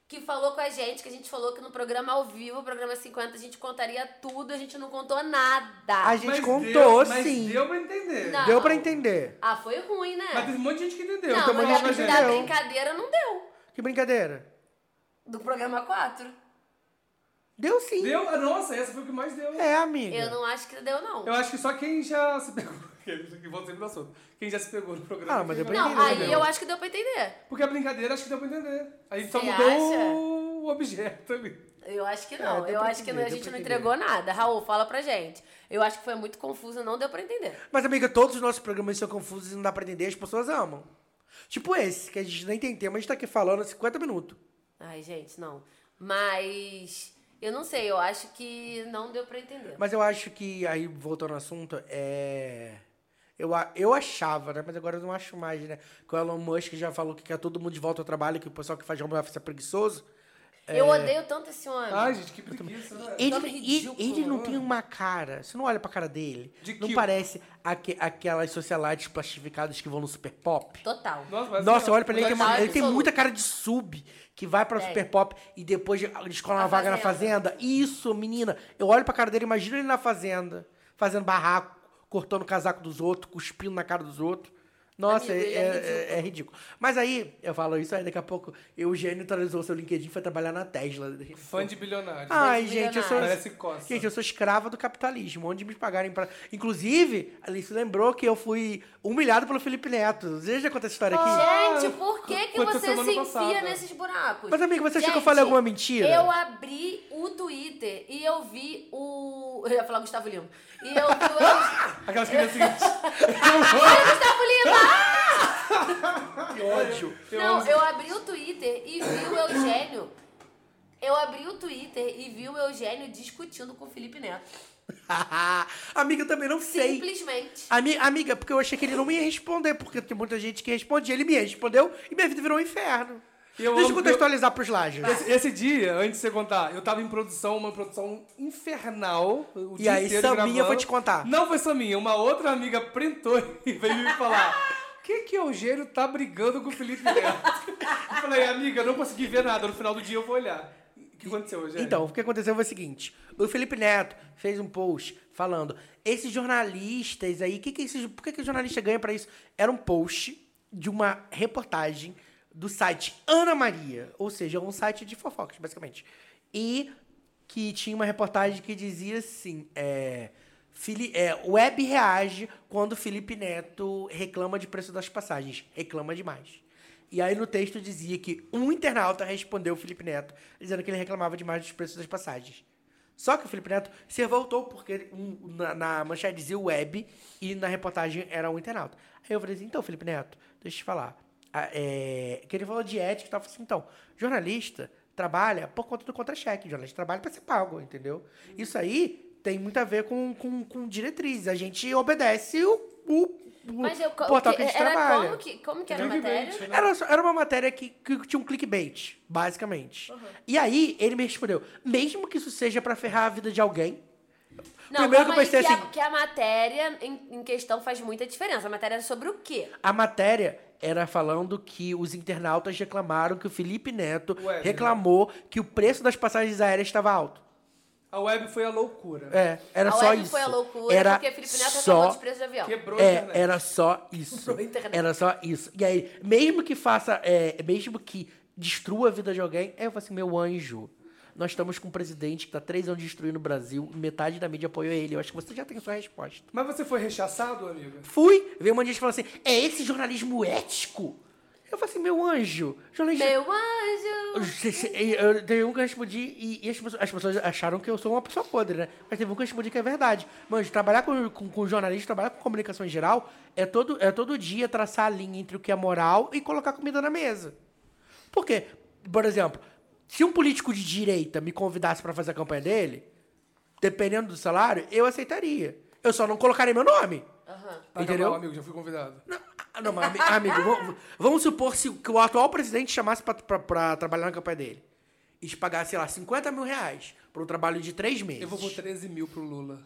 que falou com a gente, que a gente falou que no programa ao vivo, o programa 50, a gente contaria tudo, a gente não contou nada. A gente Mas contou, deu, mas sim. deu pra entender. Não. Deu pra entender. Ah, foi ruim, né? Mas teve um monte de gente que entendeu. não, então mas falou a. Deu. brincadeira não deu. Que brincadeira. Do programa 4. Deu sim. Deu? Ah, Nossa, essa foi o que mais deu. É, amiga. Eu não acho que deu, não. Eu acho que só quem já se pegou. Que voltam sempre no assunto. Quem já se pegou no programa. Ah, mas quem eu já- Não, Entendeu, aí entendeu? eu acho que deu pra entender. Porque a brincadeira acho que deu pra entender. A gente só Você mudou acha? o objeto ali. Eu acho que não. deu eu pra acho que entender, a deu gente pra não entender. entregou nada. Raul, fala pra gente. Eu acho que foi muito confuso, não deu pra entender. Mas, amiga, todos os nossos programas são confusos e não dá pra entender, as pessoas amam. Tipo esse, que a gente nem tem tema, a gente tá aqui falando há 50 minutos. Ai, gente, não. Mas eu não sei, eu acho que não deu pra entender. Mas eu acho que, aí, voltando ao assunto, é. Eu, eu achava, né? Mas agora eu não acho mais, né? Que o Elon Musk já falou que quer todo mundo de volta ao trabalho, que o pessoal que faz home office é preguiçoso. Eu odeio tanto esse homem. Ai, gente, que preguiça, né? Ele, ele, ridículo, ele não né? tem uma cara. Você não olha pra cara dele. De não que- parece aque- aquelas socialites plastificadas que vão no Super Pop. Total. Nossa, Nossa, olha pra ele, ele tem, uma- ele tem muita cara de sub, que vai pra Tem. Super Pop e depois escola uma A vaga na Fazenda. fazenda. Isso, menina. Eu olho pra cara dele, imagino ele na fazenda, fazendo barraco, cortando o casaco dos outros, cuspindo na cara dos outros. Nossa, Amigo, é, é é- ridículo. é ridículo. Mas aí, eu falo isso, aí daqui a pouco o Eugênio atualizou seu LinkedIn e foi trabalhar na Tesla. Fã de bilionário. Ai, de gente, eu sou. Gente, eu sou escrava do capitalismo, onde me pagarem pra. Inclusive, a Alice lembrou que eu fui humilhado pelo Felipe Neto. Você já contou essa história aqui? Ah, Gente, por que, que você se enfia passada. nesses buracos? Mas, amiga, você achou que eu Gente, falei alguma mentira? Eu abri o Twitter e eu vi o. Eu ia falar Gustavo Lima. E eu vi o. Aquelas crianças seguintes. Olha, Gustavo Lima! Que ódio. Não, eu abri o Twitter e vi o Eugênio. Eu abri o Twitter e vi o Eugênio discutindo com o Felipe Neto. amiga, eu também não sei. Simplesmente. Ami- amiga, porque eu achei que ele não me ia responder, porque tem muita gente que respondia. Ele me respondeu e minha vida virou um inferno. Eu Deixa eu contextualizar pros lajes. Esse, esse dia, antes de você contar, eu tava em produção, uma produção infernal. O E dia aí, inteiro Saminha gravando. foi te contar. Não foi Saminha, uma outra amiga printou e veio me falar. O que que o Eugênio tá brigando com o Felipe Neto? Eu falei, amiga, eu não consegui ver nada. No final do dia eu vou olhar. Que aconteceu, Eugênio? Então, o que aconteceu foi o seguinte: o Felipe Neto fez um post falando, esses jornalistas aí, que que esses, por que, que o jornalista ganha pra isso? Era um post de uma reportagem do site Ana Maria, ou seja, um site de fofocas, basicamente. E que tinha uma reportagem que dizia assim: é, Fili- é, Web reage quando Felipe Neto reclama de preço das passagens. Reclama demais. E aí no texto dizia que um internauta respondeu o Felipe Neto, dizendo que ele reclamava demais dos preços das passagens. Só que o Felipe Neto se revoltou porque um- na, na manchete dizia web e na reportagem era um internauta. Aí eu falei assim, então, Felipe Neto, deixa eu te falar. É, que ele falou de ética e tal. Eu falei assim, então, jornalista trabalha por conta do contra-cheque. Jornalista trabalha para ser pago, entendeu? Isso aí tem muito a ver com, com, com diretrizes. A gente obedece o, o Mas eu, portal que, que a gente era trabalha. como que, como que era a matéria? né? Era, era uma matéria que, que tinha um clickbait, basicamente. E aí, ele me respondeu, mesmo que isso seja pra ferrar a vida de alguém... Não, primeiro que eu pensei que assim, A, que a matéria em, em questão faz muita diferença. A matéria era sobre o quê? a matéria era falando que os internautas reclamaram que o Felipe Neto Ué, reclamou que o preço das passagens aéreas estava alto. A web foi a loucura. É, era a só web isso. foi a loucura era porque Felipe Neto só dos preços de avião. Quebrou a É, internet. era só isso. Quebrou a internet. Era só isso. E aí, mesmo que faça, é, mesmo que destrua a vida de alguém, aí eu falo assim, meu anjo, nós estamos com um presidente que tá três anos destruindo o Brasil, metade da mídia apoiou ele. Eu acho que você já tem sua resposta. Mas você foi rechaçado, amiga? Fui, veio uma gente falando assim, é esse jornalismo ético? Eu falei assim, meu anjo, jornalista... Meu anjo! Eu teve um que eu respondi e, e as, pessoas, as pessoas acharam que eu sou uma pessoa podre, né? Mas teve um que eu respondi que é verdade. Mas trabalhar com, com, com jornalismo, trabalhar com comunicação em geral, é todo, é todo dia traçar a linha entre o que é moral e colocar comida na mesa. Por quê? Por exemplo, se um político de direita me convidasse pra fazer a campanha dele, dependendo do salário, eu aceitaria. Eu só não colocaria meu nome. Tá Entendeu? Mal, amigo, já fui convidado. Não, ah, não, mas, ami- amigo, vamos, vamos supor se, que o atual presidente chamasse pra trabalhar na campanha dele. E te pagasse, sei lá, 50 mil reais por um trabalho de três meses. Eu vou por 13 mil pro Lula.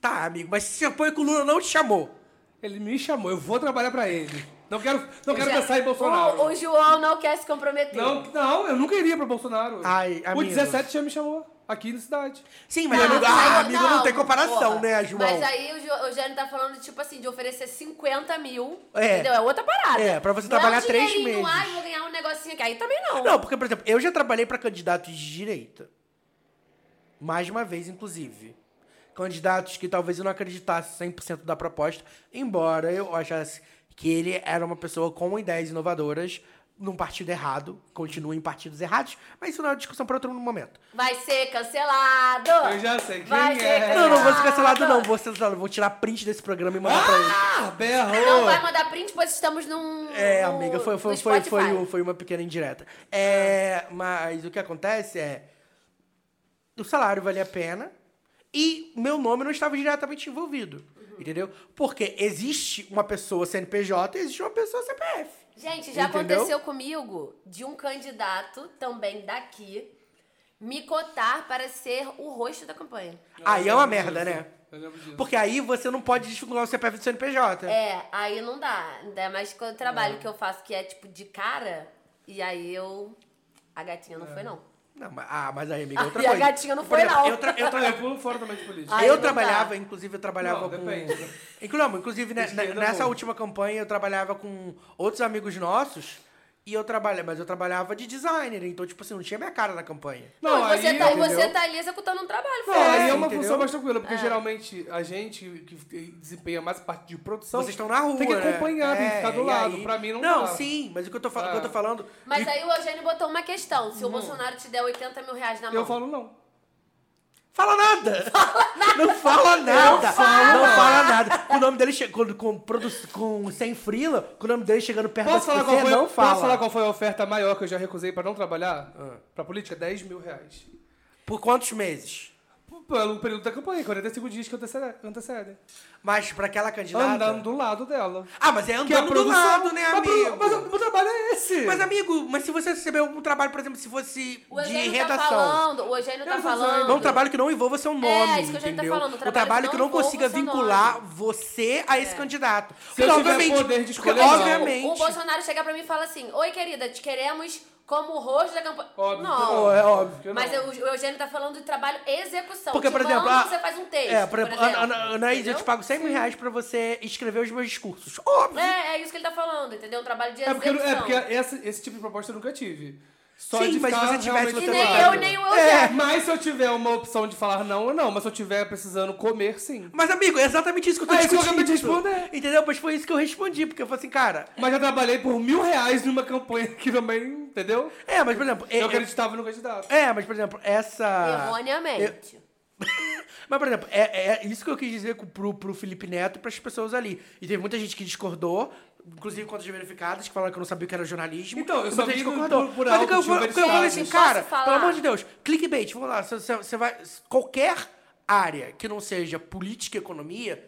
Tá, amigo, mas se você apoia que o Lula não te chamou. Ele me chamou, eu vou trabalhar pra ele. Não quero, não quero Já- pensar em Bolsonaro. O, o João não quer se comprometer. Não, não, eu nunca iria pra Bolsonaro. Ai, o amigo. 17 já me chamou, aqui na cidade. Sim, mas Não, amigo, mas ah, amigo, não, tem comparação, porra. né, João? Mas aí o, Jo- o Jânio tá falando, tipo assim, de oferecer 50 mil. É. Entendeu? É outra parada. É, pra você Não trabalhar é um três meses. Ai, vou ganhar um negocinho aqui. Aí também não. Não, porque, por exemplo, eu já trabalhei pra candidatos de direita. Mais uma vez, inclusive. Candidatos que talvez eu não acreditasse 100% da proposta, embora eu achasse que ele era uma pessoa com ideias inovadoras num partido errado, continuem em partidos errados, mas isso não é uma discussão para outro momento. Vai ser cancelado! Eu já sei quem Vai é. ser Não, não vou ser cancelado, não. Vou, ser cancelado. vou tirar print desse programa e mandar pra ele. Ah, berrou! Não vai mandar print, pois estamos num. É, no- amiga, foi, foi, foi, foi, foi uma pequena indireta. É, mas o que acontece é. O salário valia a pena e meu nome não estava diretamente envolvido. Entendeu? Porque existe uma pessoa CNPJ e existe uma pessoa CPF. Gente, já Entendeu? aconteceu comigo de um candidato também daqui me cotar para ser o rosto da campanha. Aí é uma merda, né? Eu lembro disso. Porque aí você não pode desvincular o CPF do CNPJ. É, aí não dá. Ainda mais quando o trabalho que eu faço que é tipo de cara, e aí eu. A gatinha não foi, não. Não, mas, ah, mas aí, amiga, outra E a coisa. gatinha não foi, exemplo, não. Eu, tra eu, tra Eu pulo fora também de política. Aí eu não trabalhava, inclusive, eu trabalhava Não, com. depende. Inclusive, né, Esquerda nessa não. última campanha, eu trabalhava com outros amigos nossos. E eu trabalhava, mas eu trabalhava de designer, então, tipo assim, não tinha minha cara na campanha. Não, e você, aí- tá, você tá ali executando um trabalho. Não, aí é uma entendeu? função mais tranquila, porque geralmente a gente que desempenha mais parte de produção. Vocês estão na rua. Tem que né? acompanhar, tem que ficar do e lado. aí- Pra mim não Não, dá. sim, mas o que eu tô, fal- o que eu tô Ah. falando. Mas e- aí o Eugênio botou uma questão. Se o Bolsonaro te der 80 mil reais na mão. Eu falo não. Fala nada! Não fala nada! Não fala, nada! Com o nome dele che- com, com, sem frila, com o nome dele chegando perto Posso da falar, qual foi, não posso fala. falar qual foi a oferta maior que eu já recusei pra não trabalhar? Ah. Pra política? 10 mil reais. Por quantos meses? Pelo período da campanha, 45 dias que antecede- antecedem. Mas pra aquela candidata. Andando do lado dela. Ah, mas é a andando do produção- lado, né, Mas amigo? Mas, o meu trabalho é esse. Mas, amigo, mas se você recebeu um trabalho, por exemplo, se fosse O de Eugênio tá redação. falando. O Eugênio tá Eu falando. Não um trabalho que não envolva seu nome, É, isso que eu já tô entendeu? falando, um o trabalho trabalho que que não não consiga vincular nome. você a esse candidato. Se eu Porque, tiver obviamente- poder de escolher, porque, não. obviamente. O Bolsonaro chega pra mim e fala assim: Oi, querida, te queremos como rosto da campanha. Óbvio não. que Oh, é óbvio. que não. Mas o o Eugênio tá falando de trabalho execução. Porque, por exemplo, a- você faz um texto. É, por exemplo, por exemplo, Ana- Ana- Anaís, eu te pago 100 mil reais pra você escrever os meus discursos. Óbvio. É, é isso que ele tá falando, entendeu? Um trabalho de É porque, execução. é porque esse, esse tipo de proposta eu nunca tive. Só Sim, de mas se você tivesse, E nem eu, nem o É, mas se eu tiver uma opção de falar não, eu não. Mas se eu tiver precisando comer, sim. Mas, amigo, é exatamente isso que eu tô É isso que eu discutindo. acabei de responder. Entendeu? Mas foi isso que eu respondi, porque eu falei assim, cara... Mas já trabalhei por mil reais numa campanha que também, entendeu? É, mas, por exemplo... é- Eu acreditava no candidato. É, mas, por exemplo, essa... Erroneamente. Mas, por exemplo, é, é isso que eu quis dizer pro, pro Felipe Neto e pras pessoas ali. E teve muita gente que discordou, inclusive contas verificadas, que falaram que eu não sabia o que era jornalismo. Então, eu só vi concordou. por- por Mas o que eu, algo, tinha o que eu falei assim, cara, pelo amor de Deus, clickbait, vamos lá, você, você- você vai... Qualquer área que não seja política e economia...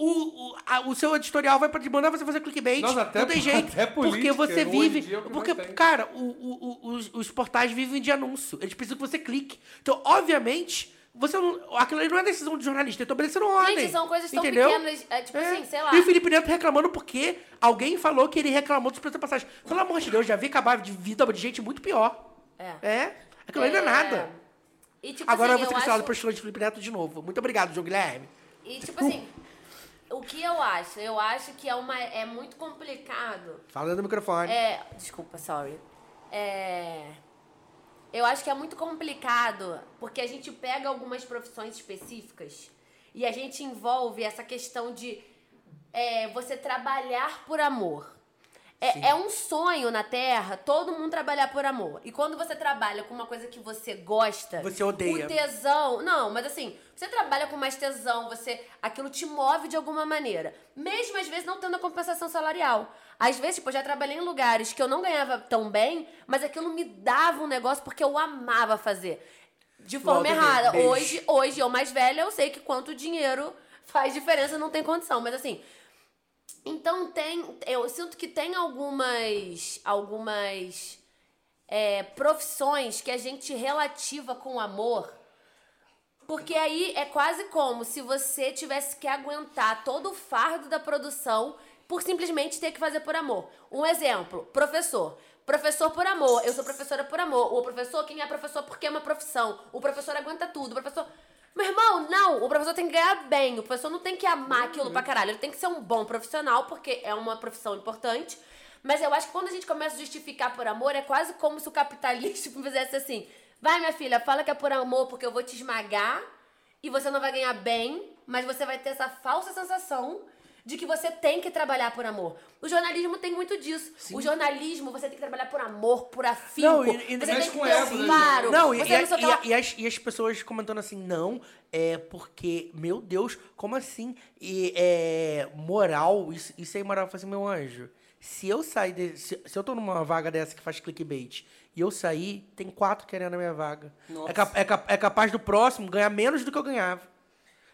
O, o, a- o seu editorial vai pra mandar você fazer clickbait. Nossa, até- não tem jeito. até porque política, você vive. dia é que Porque, cara, o- o- o- os, os portais vivem de anúncio. Eles precisam que você clique. Então, obviamente, você não. Aquilo ali não é decisão de jornalista, ele tá obedecendo ordem. Gente, são coisas tão entendeu? pequenas, é, tipo assim, sei lá. E o Felipe Neto reclamando porque alguém falou que ele reclamou dos preços da passagem. Pelo amor de Deus, já vi acabar de vida de gente muito pior. É. É? Aquilo ali não é nada. E, tipo Agora assim, eu vou ser eu cancelado acho... por estilo de Felipe Neto de novo. Muito obrigado, João Guilherme. E, tipo assim, o que eu acho? Eu acho que é, uma, é muito complicado Fala no microfone. É. Desculpa, sorry. É. Eu acho que é muito complicado porque a gente pega algumas profissões específicas e a gente envolve essa questão de é, você trabalhar por amor. É, é um sonho na Terra todo mundo trabalhar por amor. E quando você trabalha com uma coisa que você gosta. Você odeia. O tesão. Não, mas assim, você trabalha com mais tesão, você. Aquilo te move de alguma maneira. Mesmo às vezes não tendo a compensação salarial. Às vezes, tipo, eu já trabalhei em lugares que eu não ganhava tão bem, mas aquilo me dava um negócio porque eu amava fazer. De forma Walter, errada. beijo. Hoje, hoje, eu mais velha, eu sei que quanto dinheiro faz diferença, não tem condição. Mas assim, então tem. Eu sinto que tem algumas. algumas é, profissões que a gente relativa com amor. Porque aí é quase como se você tivesse que aguentar todo o fardo da produção por simplesmente ter que fazer por amor. Um exemplo, professor. Professor por amor. Eu sou professora por amor. O professor, quem é professor porque é uma profissão. O professor aguenta tudo. O professor. Meu irmão, não. O professor tem que ganhar bem. O professor não tem que amar aquilo pra caralho. Ele tem que ser um bom profissional, porque é uma profissão importante. Mas eu acho que quando a gente começa a justificar por amor, é quase como se o capitalismo fizesse assim: vai, minha filha, fala que é por amor porque eu vou te esmagar e você não vai ganhar bem, mas você vai ter essa falsa sensação de que você tem que trabalhar por amor. O jornalismo tem muito disso. O jornalismo, você tem que trabalhar por amor, por afinco. Não, e- e- você tem que ter um né, faro. Não, e, e, não o que lá. e- e as, e as pessoas comentando assim, não, é porque, meu Deus, como assim? E é moral, isso, isso é imoral. Eu assim, meu anjo, se eu sair, de- se, se eu tô numa vaga dessa que faz clickbait e eu sair, tem quatro querendo a minha vaga. É, cap- é cap- é capaz do próximo ganhar menos do que eu ganhava.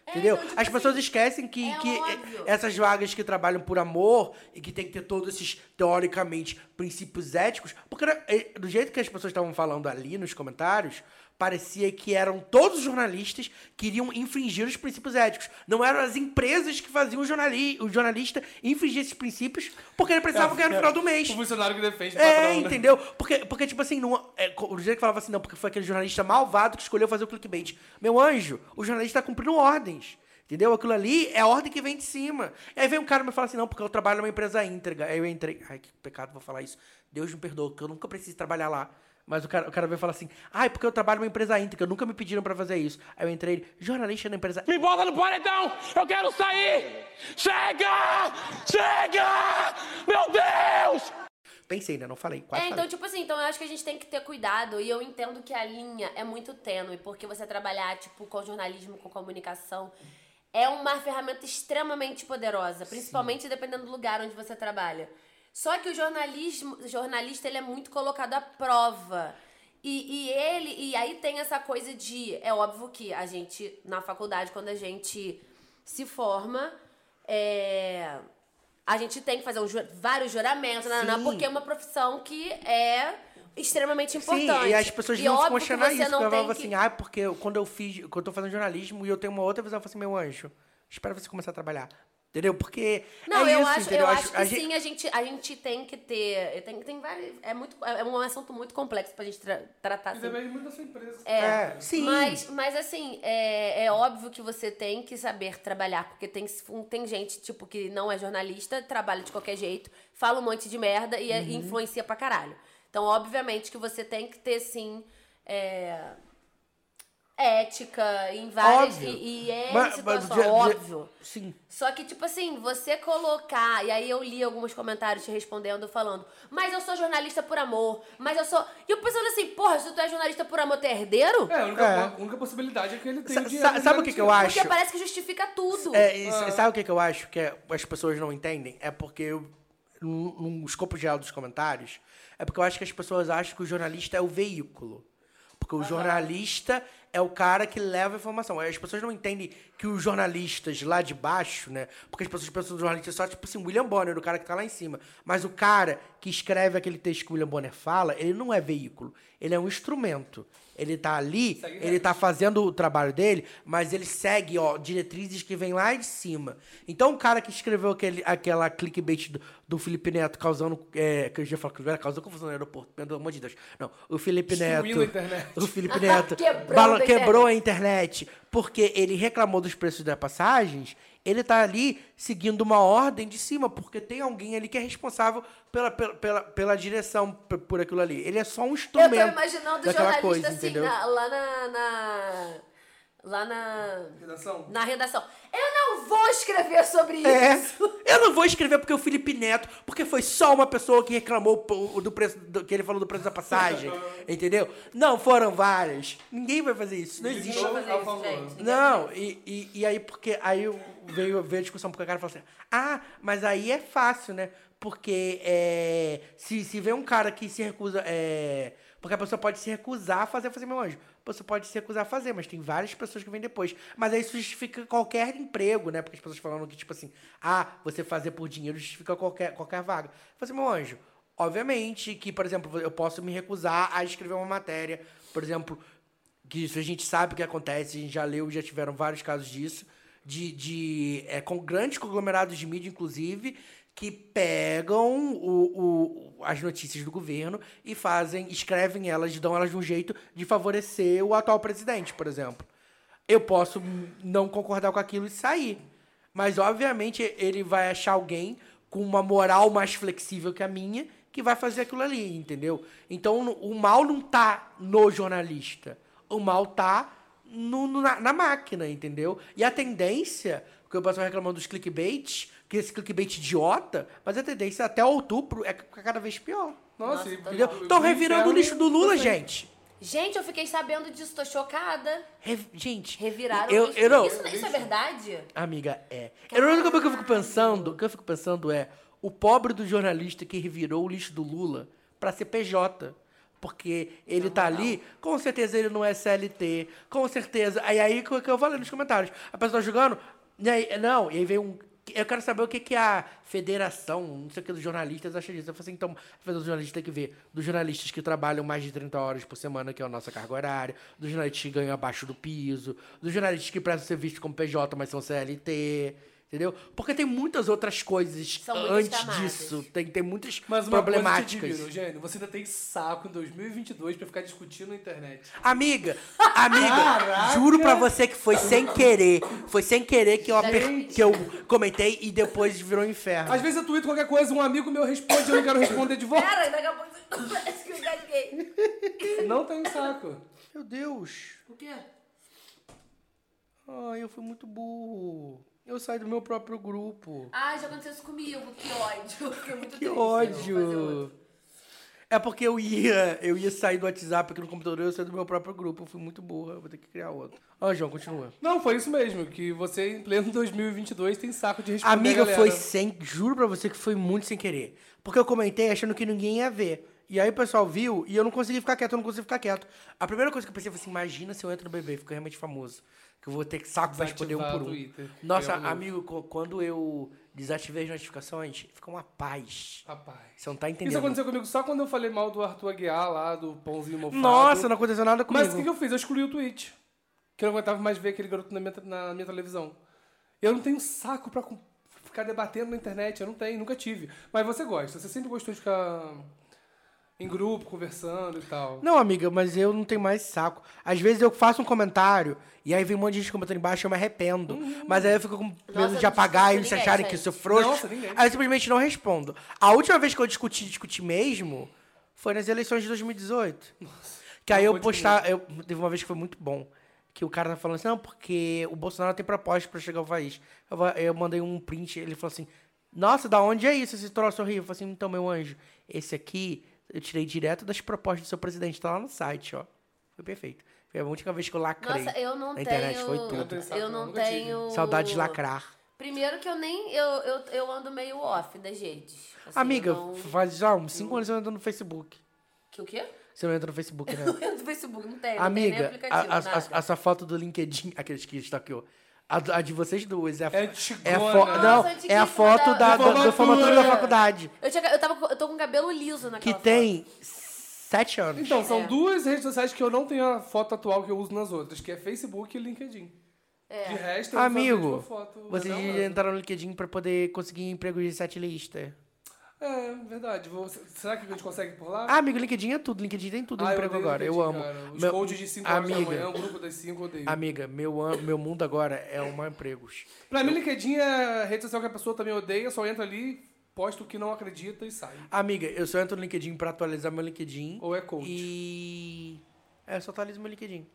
Entendeu? então, tipo As pessoas assim, esquecem que, é que óbvio. essas vagas que trabalham por amor e que tem que ter todos esses, teoricamente, princípios éticos, porque né, eh, do jeito que as pessoas estavam falando ali nos comentários, parecia que eram todos os jornalistas que iriam infringir os princípios éticos. Não eram as empresas que faziam o, jornali o jornalista infringir esses princípios porque ele precisava ganhar no final do mês. O funcionário que defende o É, patrão, né? entendeu? Porque, porque tipo assim, não, é, co- o jeito que falava assim, não, porque foi aquele jornalista malvado que escolheu fazer o clickbait. Meu anjo, o jornalista tá cumprindo ordens. Entendeu? Aquilo ali é a ordem que vem de cima. E aí vem um cara e me fala assim, não, porque eu trabalho numa empresa íntegra. Aí eu entrei. Ai, que pecado, vou falar isso. Deus me perdoa, que eu nunca preciso trabalhar lá. Mas o cara, o cara veio falar assim, ai, porque eu trabalho numa empresa íntegra, nunca me pediram pra fazer isso. Aí eu entrei, jornalista na empresa Me bota no paredão! Eu quero sair! Chega! Chega! Meu Deus! Pensei, né? Não falei. Quase É, então, falei. tipo assim, então eu acho que a gente tem que ter cuidado. E eu entendo que a linha é muito tênue, porque você trabalhar, tipo, com jornalismo, com comunicação, é uma ferramenta extremamente poderosa, principalmente dependendo do lugar onde você trabalha. Só que o jornalismo, jornalista, ele é muito colocado à prova. E, e ele, e aí tem essa coisa de. É óbvio que a gente, na faculdade, quando a gente se forma, é, a gente tem que fazer um vários juramentos, né, né, Sim. porque é uma profissão que é extremamente Sim, importante. e as pessoas E não óbvio ficam que questionar você isso. não Porque eu falava que- assim, ah, porque quando eu fiz, quando eu tô fazendo jornalismo e eu tenho uma outra visão, eu falo assim, meu anjo, espera você começar a trabalhar. Entendeu? Porque. Não, é eu isso, acho, entendeu? eu acho que a gente- sim, a gente, a gente tem que ter. Tem, tem vários. É, muito, é um assunto muito complexo pra gente tra- tratar E assim. depende muito da sua empresa. É, sim. Mas, mas assim, é, é óbvio que você tem que saber trabalhar, porque tem, tem gente, tipo, que não é jornalista, trabalha de qualquer jeito, fala um monte de merda e, e influencia pra caralho. Então, obviamente que você tem que ter, sim, é, ética em várias. Óbvio. E, e é Mas- situação, mas, de- de- óbvio. Sim. Só que, tipo assim, você colocar. E aí eu li alguns comentários te respondendo, falando, mas eu sou jornalista por amor, mas eu sou. E eu pensando assim, porra, se tu é jornalista por amor, tu é herdeiro? É, a única, É. a única possibilidade é que ele tem Sa- dinheiro. sabe o que que eu acho? Porque parece que justifica tudo. É, e s- sabe o que, que eu acho que é- as pessoas não entendem? É porque eu, num, num escopo geral dos comentários, é porque eu acho que as pessoas acham que o jornalista é o veículo. Porque o jornalista é o cara que leva a informação. As pessoas não entendem que os jornalistas lá de baixo, né? Porque as pessoas pensam no jornalista só, tipo assim, William Bonner, o cara que tá lá em cima. Mas o cara que escreve aquele texto que o William Bonner fala, ele não é veículo. Ele é um instrumento. Ele tá ali, ele tá fazendo o trabalho dele, mas ele segue, ó, diretrizes que vêm lá de cima. Então o cara que escreveu aquele, aquela clickbait do, do Felipe Neto causando. É, que eu já falo que era causando confusão no aeroporto, pelo amor de Deus. Não, o Felipe Neto. Destruindo a internet. O Felipe Neto bala- a quebrou a internet porque ele reclamou dos preços das passagens. Ele tá ali seguindo uma ordem de cima, porque tem alguém ali que é responsável pela, pela, pela, pela direção por aquilo ali. Ele é só um Eu instrumento. tô imaginando o jornalista coisa, assim, na- lá na, na. Lá na. Redação? Na redação. Eu não vou escrever sobre É. isso. Eu não vou escrever porque o Felipe Neto, porque foi só uma pessoa que reclamou do preço, do- que ele falou do preço da passagem, entendeu? Não, foram várias. Ninguém vai fazer isso, não existe. Ninguém vai fazer a isso, favor. gente. Ninguém Não, e, e, e aí porque aí eu- veio, veio a discussão, porque o cara falou assim, ah, mas aí é fácil, né? Porque é, se, se vê um cara que se recusa. É, porque a pessoa pode se recusar a fazer, fazer meu anjo. Pessoa pode se recusar a fazer, mas tem várias pessoas que vêm depois. Mas aí isso justifica qualquer emprego, né? Porque as pessoas falam que, tipo assim, ah, você fazer por dinheiro justifica qualquer, qualquer vaga. Fazer meu anjo. Obviamente que, por exemplo, eu posso me recusar a escrever uma matéria, por exemplo, que isso a gente sabe o que acontece, a gente já leu, já tiveram vários casos disso, de, de é, com grandes conglomerados de mídia, inclusive, que pegam o, o- as notícias do governo e fazem, escrevem elas, dão elas de um jeito de favorecer o atual presidente, por exemplo. Eu posso não concordar com aquilo e sair. Mas, obviamente, ele vai achar alguém com uma moral mais flexível que a minha que vai fazer aquilo ali, entendeu? Então, o mal não tá no jornalista. O mal tá no, no- na, na máquina, entendeu? E a tendência, que o pessoal reclamando dos clickbaits, que esse clickbait idiota, mas a tendência até outubro é ficar cada vez pior. Nossa, Nossa, Entendeu? Estão revirando o lixo do Lula, eu gente. Gente, eu fiquei sabendo disso, tô chocada. Re- gente, Reviraram eu, o lixo. eu não, Isso, isso é verdade? Amiga, é. Eu, a única coisa que eu fico pensando, o que eu fico pensando é o pobre do jornalista que revirou o lixo do Lula pra ser PJ. Porque ele tá ali, com certeza ele não é CLT, com certeza. Aí aí que eu- falei nos comentários. A pessoa tá jogando, e aí, não, e aí vem um. Eu quero saber o que, que a federação, não sei o que, dos jornalistas acha disso. Eu falei assim, então, a federação dos jornalistas tem que ver dos jornalistas que trabalham mais de 30 horas por semana, que é a nossa carga horária, dos jornalistas que ganham abaixo do piso, dos jornalistas que prestam serviço como PJ, mas são CLT, entendeu? Porque tem muitas outras coisas São antes disso. Tem, tem muitas Mas uma problemáticas. coisa te digo, você ainda tem saco em 2022 pra ficar discutindo na internet. Amiga, amiga, Caraca! juro pra você que foi sem querer. Foi sem querer que eu, aper- que eu comentei e depois virou um inferno. Às vezes eu tweeto qualquer coisa, um amigo meu responde e eu não quero responder de volta. Pera, daqui a pouco parece que eu engasguei. Não tenho saco. Meu Deus. O quê? Ai, eu fui muito burro. Eu saí do meu próprio grupo. Ah, já aconteceu isso comigo, que ódio. Fiquei muito Que triste, ódio. É porque eu ia, eu ia sair do WhatsApp aqui no computador e eu saí do meu próprio grupo. Eu fui muito burra, eu vou ter que criar outro. Ó, João, continua. Não, foi isso mesmo, que você em pleno 2022 tem saco de responder Amiga, foi sem. Juro pra você que foi muito sem querer. Porque eu comentei achando que ninguém ia ver. E aí o pessoal viu e eu não consegui ficar quieto, eu não consegui ficar quieto. A primeira coisa que eu pensei foi assim: imagina se eu entro no BB e fico realmente famoso. Que eu vou ter saco pra responder um por um. Twitter. Nossa, amigo, quando eu desativei as notificações, fica uma paz. Rapaz. Você não tá entendendo. Isso aconteceu comigo só quando eu falei mal do Arthur Aguiar lá, do pãozinho mofado. Nossa, não aconteceu nada comigo. Mas o que, que eu fiz? Eu excluí o tweet. Que eu não aguentava mais ver aquele garoto na minha, na minha televisão. Eu não tenho saco pra ficar debatendo na internet. Eu não tenho, nunca tive. Mas você gosta. Você sempre gostou de ficar em grupo, conversando e tal. Não, amiga, mas eu não tenho mais saco. Às vezes eu faço um comentário e aí vem um monte de gente comentando embaixo e eu me arrependo. Mas aí eu fico com medo Nossa, de apagar e eles acharem que eu sou frouxo. Nossa, ninguém. Aí eu simplesmente não respondo. A última vez que eu discuti, discuti mesmo foi nas eleições de 2018. que aí eu postava. Eu, teve uma vez que foi muito bom. Que o cara tá falando assim, não, porque o Bolsonaro tem proposta pra chegar ao país. Eu, eu mandei um print, ele falou assim, nossa, da onde é isso, esse troço horrível? Eu falei assim, então, meu anjo, esse aqui eu tirei direto das propostas do seu presidente, tá lá no site, ó. Foi perfeito. Foi a última vez que eu lacrei. Nossa, eu não na tenho. internet, foi tudo. Eu não, tenho. Saudade de lacrar. Primeiro que eu nem. Eu, eu, eu ando meio off das redes. Assim, Amiga, não- faz já uns 5 anos eu ando no Facebook. Que o quê? Você não entra no Facebook, né? Eu entro no Facebook, não tem. não tem nem Amiga, aplicativo, a, a, nada. a, essa foto do LinkedIn, aqueles que stalkeou. A, a de vocês duas. É, a, É é, antigona. a fo- Nossa, não, é a foto da- da, da, da formatura da faculdade. Eu, tinha, eu, tava, com- eu tô com cabelo liso naquela Que foto. tem 7 anos. Então, são É. duas redes sociais que eu não tenho a foto atual que eu uso nas outras, que é Facebook e LinkedIn. É. De resto, eu Amigo, foto. vocês entraram no LinkedIn pra poder conseguir emprego de setlista. É, verdade. Vou- Será que a gente consegue por lá? Ah, amigo, LinkedIn é tudo. LinkedIn tem tudo Ah, emprego agora. Eu amo. cara. Os Meu- coaches de 5 horas da amiga, manhã, o grupo das 5 eu odeio. Amiga, meu, meu mundo agora é uma empregos. Pra mim, LinkedIn é a rede social que a pessoa também odeia, só entra ali, posta o que não acredita e sai. Amiga, eu só entro no LinkedIn pra atualizar meu LinkedIn. Ou é coach. E. É, eu só atualizo meu LinkedIn.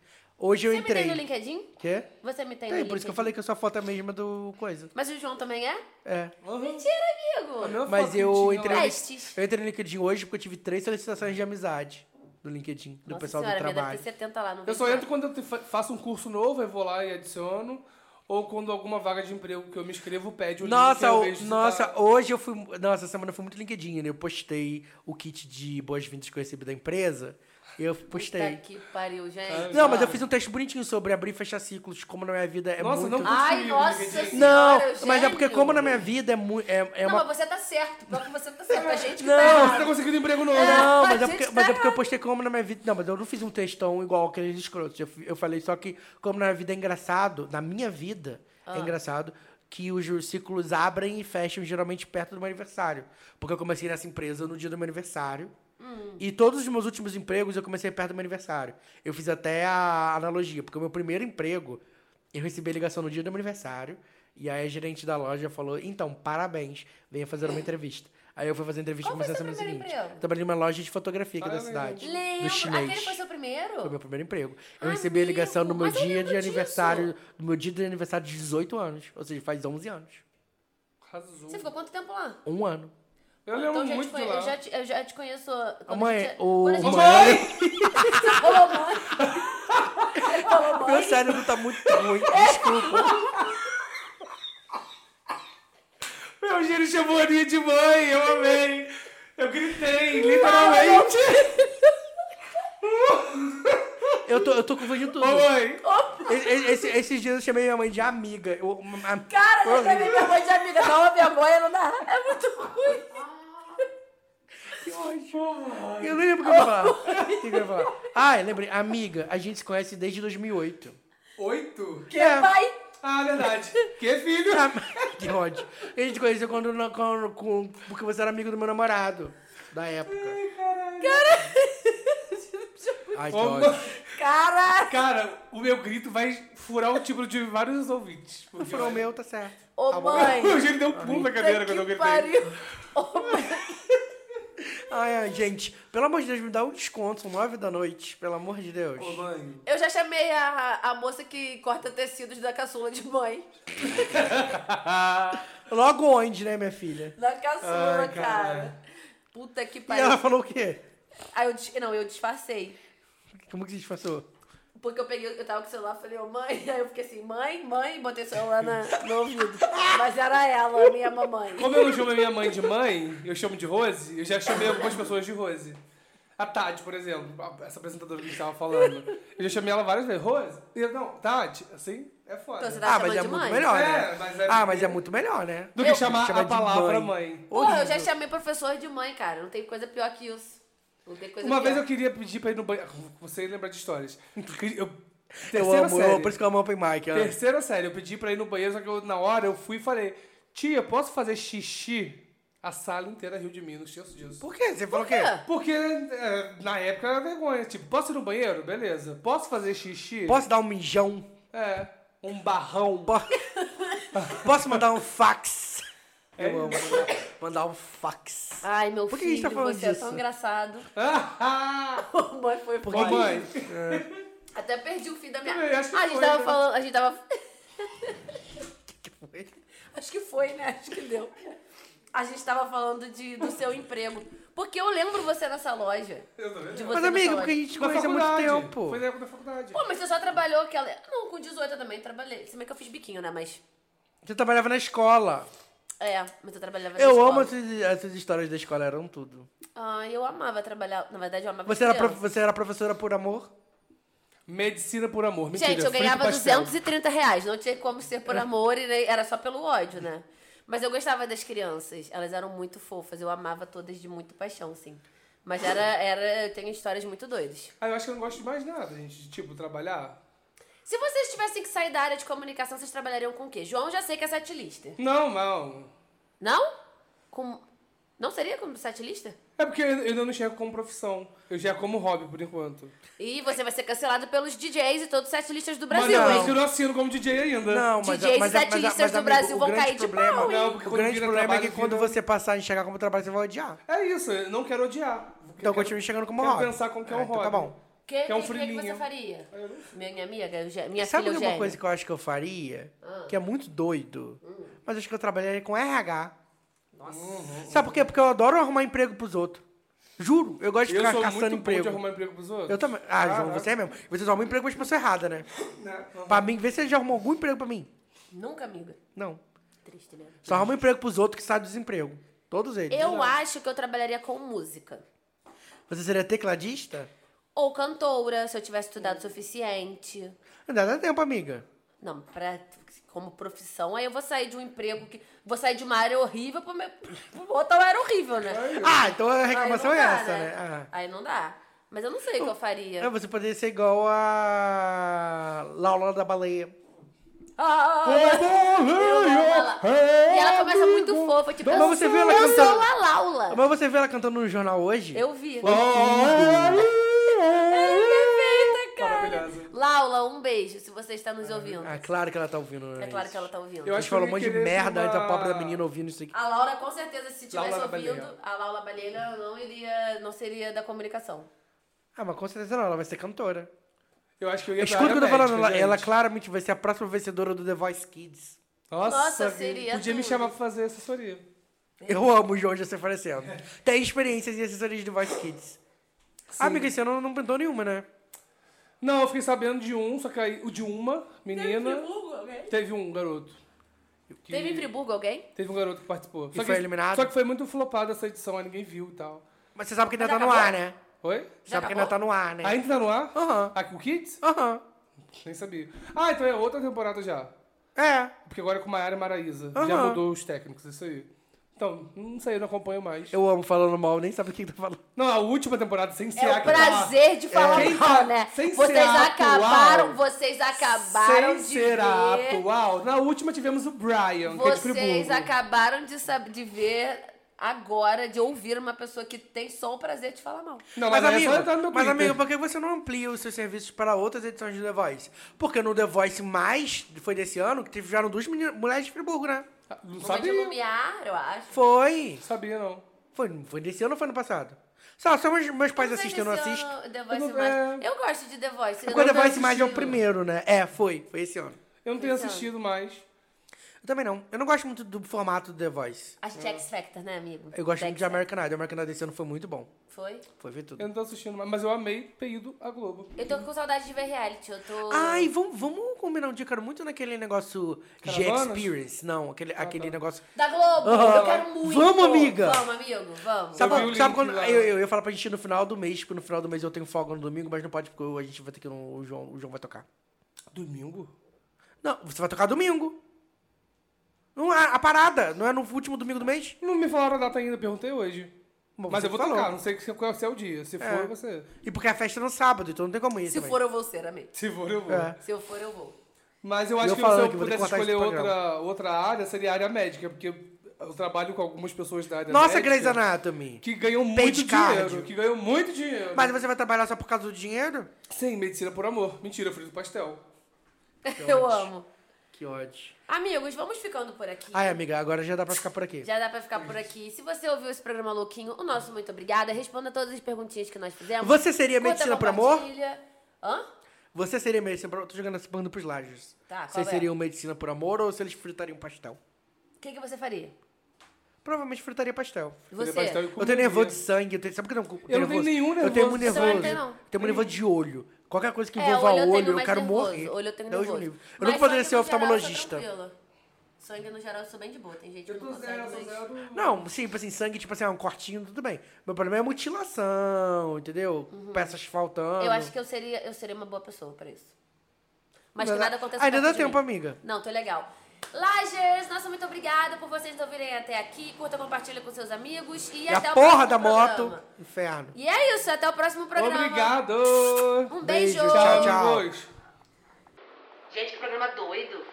Hoje eu Você entrei. me tem no LinkedIn? Quê? Você me tem Tem, no por isso que eu LinkedIn? falei que a sua foto é a mesma do coisa. Mas o João também é? É. Mentira, A amigo. Mas eu entrei, no, Testes. eu entrei no LinkedIn hoje porque eu tive três solicitações de amizade do LinkedIn, do Nossa pessoal senhora, do minha deve trabalho. ter 70 lá. Não Eu só entro quando eu faço um curso novo, eu vou lá e adiciono. Ou quando alguma vaga de emprego que eu me inscrevo pede o link que Nossa, eu o- vejo se nossa, tá- hoje eu fui. Nossa, essa semana eu fui muito LinkedIn, né? Eu postei o kit de boas-vindas que eu recebi da empresa. Eu postei. Puta que pariu, gente. Não, mas eu fiz um texto bonitinho sobre abrir e fechar ciclos, como na minha vida é Nossa, muito. não Ai, nossa LinkedIn. Não, senhora, mas é porque como na minha vida é muito. É, é Não, uma... mas você tá certo. Que você tá certo. A gente que Não, tá Você errado. tá conseguindo emprego novo. Não, mas é, porque, tá mas é porque eu postei como na minha vida. Não, mas eu não fiz um textão igual aqueles escrotos. Eu, eu falei só que, como na minha vida é engraçado, na minha vida Ah. é engraçado que os ciclos abrem e fecham geralmente perto do meu aniversário. Porque eu comecei nessa empresa no dia do meu aniversário. Hum. E todos os meus últimos empregos eu comecei perto do meu aniversário. Eu fiz até a analogia, porque o meu primeiro emprego, eu recebi a ligação no dia do meu aniversário. E aí a gerente da loja falou: então, parabéns, venha fazer uma entrevista. Aí eu fui fazer a entrevista Qual e comecei a foi seu semana primeiro seguinte. emprego? Trabalhei numa loja de fotografia aqui da cidade. Lembro. Do chinês. Aquele foi seu primeiro? Foi meu primeiro emprego. Eu Amigo, recebi a ligação no meu dia de disso. aniversário, no meu dia de aniversário de 18 anos. Ou seja, faz 11 anos. Arrasou. Você ficou quanto tempo lá? Um ano. Eu lembro Então já te muito de lá. eu, já te, eu já te conheço. quando mãe, a gente- o- quando a gente- mãe. Você falou mãe. Falou Meu mãe. cérebro tá muito ruim. Desculpa. Meu gênio chamou a Aninha de mãe, eu amei. Eu gritei, literalmente. Eu tô, eu tô confundindo tudo. Ô, mãe. Esse- esses dias eu chamei minha mãe de amiga. Eu, a- Cara, eu- chamei minha mãe de amiga. Dá uma vergonha, não dá. É muito ruim. Eu não lembro o que eu ia falar. O que eu ia falar? Ah, eu lembrei. Amiga, a gente se conhece desde 2008. Oito? Que pai? Ah, verdade. Que filho? Ah, que ódio. A gente conheceu quando, quando, com- porque você era amigo do meu namorado. Da época. Ai, que Ô, ódio. mãe. Cara. Cara, o meu grito vai furar o tipo de vários ouvintes. Porque Foi o meu, tá certo. Ô, mãe. O gênio deu um pulo na cadeira quando eu que gritei. pariu. Ô, mãe. Ai, ai, gente, pelo amor de Deus, me dá um desconto, são nove da noite, pelo amor de Deus. Ô, mãe. Eu já chamei a, a moça que corta tecidos da caçula de mãe. Logo onde, né, minha filha? Da caçula, Ai, cara. Puta que E pariu. ela falou o quê? Aí eu, dis- não, eu disfarcei. Como que se disfarçou? Porque eu peguei, eu tava com o celular, falei, ô mãe, aí eu fiquei assim, mãe, mãe, botei o celular na, no ouvido. Mas era ela, a minha mamãe. Como eu não chamo a minha mãe de mãe, eu chamo de Rose, eu já chamei algumas pessoas de Rose. A Tati, por exemplo, essa apresentadora que a gente tava falando. Eu já chamei ela várias vezes. Rose? E eu, não, Tati, assim, é foda. Então você tá Ah, mas é de muito mãe? melhor, É, né? mas é Ah, mas é muito melhor, né? Do que Eu- chamar chama a palavra mãe. mãe. Porra, eu já chamei professor de mãe, cara. Não tem coisa pior que isso. Uma pior. vez eu queria pedir pra ir no banheiro. Você lembra de histórias. Eu, Eu terceira amo, série. eu, por isso que eu amo Open Mic. ó. Terceira série, eu pedi pra ir no banheiro, só que eu, na hora eu fui e falei, tia, posso fazer xixi? A sala inteira riu de não esqueço disso. Por quê? Você falou o quê? Porque é, na época era vergonha. Tipo, posso ir no banheiro? Beleza. Posso fazer xixi? Posso dar um mijão? É. Um barrão. Po- Posso mandar um fax? É Eu amo mandar, um fax. Ai, meu Por que a filho, gente tá falando você é disso? tão engraçado. Ah, mãe foi Ô, foda. mãe. Até perdi o fim da minha... Eu acho que ah, a gente foi, tava né? falando... A gente tava... Que foi? Acho que foi, né? Acho que deu. A gente tava falando de, do seu emprego. Porque eu lembro você nessa loja. Eu tô vendo. De você Mas, nessa amiga, loja. porque a gente conhece há muito faculdade. tempo. Foi na época da faculdade. Pô, mas você só trabalhou aquela... Não, com 18 eu também trabalhei. Se bem que eu fiz biquinho, né? Mas... Você trabalhava na escola. É, mas eu trabalhava na Eu escola. amo essas, essas histórias da escola, eram tudo. Ah, eu amava trabalhar. Na verdade, eu amava Você era, prof- você era professora por amor? Medicina por amor. Mentira, Gente, eu ganhava pastel. 230 reais. Não tinha como ser por amor e nem- era só pelo ódio, né? Mas eu gostava das crianças. Elas eram muito fofas. Eu amava todas de muito paixão, sim. Mas era, era, eu tenho histórias muito doidas. Ah, eu acho que eu não gosto de mais nada, gente. Tipo, trabalhar. Se vocês tivessem que sair da área de comunicação, vocês trabalhariam com o quê? João já sei que é setlista. Não, não. Não? Com... Não seria como setlista? É porque eu eu ainda não enxergo como profissão. Eu já como hobby, por enquanto. E você vai ser cancelado pelos DJs e todos os setlistas do Mas Brasil, não, hein? é que eu não assino como DJ ainda. Não, mas, DJs mas, e setlistas do Brasil vão cair de problema, pau, hein? Não, porque O quando grande problema é que trabalho, quando vira- você passar a enxergar como trabalho, você vai odiar. É isso, eu não quero odiar. Então Eu continue enxergando como quero hobby. pensar como que é um então hobby. tá bom. Que, Que é um que, que, que você faria? Minha amiga, minha Sabe filha uma Eugênia. coisa que eu acho que eu faria? Ah. Que é muito doido. Hum. Mas acho que eu trabalharia com RH. Nossa. Sabe por quê? Porque eu adoro arrumar emprego pros outros. Juro, eu gosto de Eu ficar caçando muito emprego. de arrumar emprego pros outros. Eu também. Ah, João, você é mesmo. Você só arruma emprego pra pessoa errada, né? Né? Pra mim, vê se você já arrumou algum emprego pra mim. Nunca, amiga. Não. Triste, né? Só arruma emprego pros outros que saem do desemprego. Todos eles. Eu acho que eu trabalharia com música. Você seria tecladista? Ou cantora, se eu tivesse estudado o suficiente. Ainda dá tempo, amiga. Não, pra, como profissão, aí eu vou sair de um emprego que. Vou sair de uma área horrível pra, me- pra outra área horrível, né? Ah, então a reclamação não é dá, essa, né? né? Ah. Aí não dá. Mas eu não sei o que eu faria. É, você poderia ser igual a Laura da Baleia. Ah, eu amo ela. E ela começa muito fofa, tipo, Mas eu, você sou, viu ela eu cantando- sou a Laula. Mas você viu ela cantando no jornal hoje? Eu vi tudo. é perfeita, cara. Laula, um beijo, se você está nos ouvindo. Ah, claro que ela tá ouvindo, né? É claro que ela tá ouvindo. Eu acho que falou um monte de merda ser antes da uma- pobre da menina ouvindo isso aqui. A Laura, com certeza, se tivesse Laura ouvindo, Baleia. a Laura Balheira não iria, não seria da comunicação. Ah, mas com certeza não, ela vai ser cantora. Eu acho que eu ia Escuta o que eu tô falando, ela, ela claramente vai ser a próxima vencedora do The Voice Kids. Nossa, Nossa, seria podia me tudo. chamar pra fazer assessoria. Eu amo o João já se oferecendo. Tem experiências em assessorias de Voice Kids. Ah, amiga, esse ano não pintou nenhuma, né? Não, eu fiquei sabendo de um, só que aí o de uma menina. Teve um garoto. Que- Teve em Friburgo alguém? Teve um garoto que participou. E Só foi que, eliminado? Só que foi muito flopado essa edição, aí ninguém viu e tal. Mas você sabe que ainda tá no acabou? ar, né? Oi? Você sabe que ainda tá no ar, né? Ainda tá no ar? Aham. Ah, com o Kids? Aham. Nem sabia. Ah, então é outra temporada já. É. Porque agora é com Maiara e Maraísa. Já Aham. mudou os técnicos, isso aí. Então, não sei, eu não acompanho mais. Eu amo falando mal, nem sabe o que tá falando. Não, a última temporada, sem ser É a o prazer de falar Quem mal, tá- né? sem Vocês ser acabaram, atual. vocês acabaram Sem de ser ver. atual. Na última tivemos o Brian, que é de Vocês acabaram de, sab- de ver agora, de ouvir uma pessoa que tem só o prazer de falar mal. Não, Mas, mas, amigo, é mas amigo, por que você não amplia os seus serviços para outras edições de The Voice? Porque no The Voice mais foi desse ano que tiveram duas mulheres de Friburgo, né? Não Uma de sabia. Lumiar, eu acho. Foi. Sabia, não. Foi, foi desse ano ou foi no passado? Só, só meus, meus pais Não sei assistem, eu não assisto. ano, The Eu Voice não- mais. é. Eu gosto de The Voice. eu Porque o The não Voice mais é o assistido. primeiro, né? É, foi. Foi esse ano. Eu não tenho Esse ano. assistido mais. Eu também não. Eu não gosto muito do formato do The Voice. Acho que X Factor, né, amigo? Eu gosto muito de. American Idol. American Idol desse ano foi muito bom. Foi? Foi ver tudo. Eu não tô assistindo mais, mas eu amei ter ido à Globo. Eu tô com saudade de ver reality. Eu tô. Ai, vamos, vamos combinar um dia, cara, muito naquele negócio Caravanas? G-Experience. Não, aquele, aquele tá. negócio... Da Globo! Aham. Eu quero muito! Vamos, amiga! Vamos, amigo, vamos. Sabe, vi o sabe link quando lá. eu, eu ia falar pra gente ir no final do mês, porque no final do mês eu tenho folga no domingo, mas não pode porque a gente vai ter que ir no, o João, o João vai tocar. Domingo? Não, você vai tocar domingo. Não é a parada, não é no último domingo do mês? Não me falaram a data ainda, perguntei hoje. Bom, Mas eu vou falou. tocar, não sei se- qual é o dia. Se É. for, você. E porque a festa é no sábado, então não tem como ir Se também. for, eu vou ser, amigo. Se for, eu vou. É. Se eu for, eu vou. Mas eu acho eu que falando se eu que vou ter que pudesse esse escolher programa. outra, outra área, seria a área médica, porque eu trabalho com algumas pessoas da área Nossa, médica Grey's Anatomy. que ganham Page muito cardio. dinheiro. Que ganham muito dinheiro. Mas você vai trabalhar só por causa do dinheiro? Sim, medicina por amor. Mentira, eu fiz o pastel. Eu amo. Que ódio. Amigos, vamos ficando por aqui. Ai, amiga, agora já dá pra ficar por aqui. Já dá pra ficar por aqui. Se você ouviu esse programa louquinho, o nosso muito obrigada. Responda todas as perguntinhas que nós fizemos. Você seria Curta, medicina por amor? Hã? Você seria medicina por amor? Tô jogando essa pergunta pros lajes. Tá, Vocês é? seriam medicina por amor ou se eles fritariam pastel? O que, que você faria? Provavelmente fritaria pastel. Você? pastel Eu tenho nervoso de sangue, eu tenho, sabe por que eu não tenho Eu não tenho nenhum Eu tenho muito nervoso. nervoso. Eu tenho muito nervoso de olho. Qualquer coisa que É, envolva olho eu olho, tenho eu, mais quero nervoso. morrer. Olho eu tenho Deus nervoso. me livre. Eu Mas nunca poderia ser eu oftalmologista. Sangue, no geral, eu sou bem de boa. Tem gente que Eu não tô consegue, zero, tô mas... zero. Não, sim, tipo assim, sangue, tipo assim, ah, um cortinho, tudo bem. Meu problema é mutilação, entendeu? Peças faltando. Uhum. Eu acho que eu seria, eu seria uma boa pessoa pra isso. Mas que Ainda nada aconteça Ainda dá tempo, mim. amiga. Não, tô legal. Lagers, nossa, muito obrigada por vocês ouvirem até aqui. Curta, compartilha com seus amigos. E, E até a o porra próximo da moto, programa. inferno. E é isso, até o próximo programa. Obrigado! Um beijo. Beijo, tchau, tchau. Gente, que programa doido.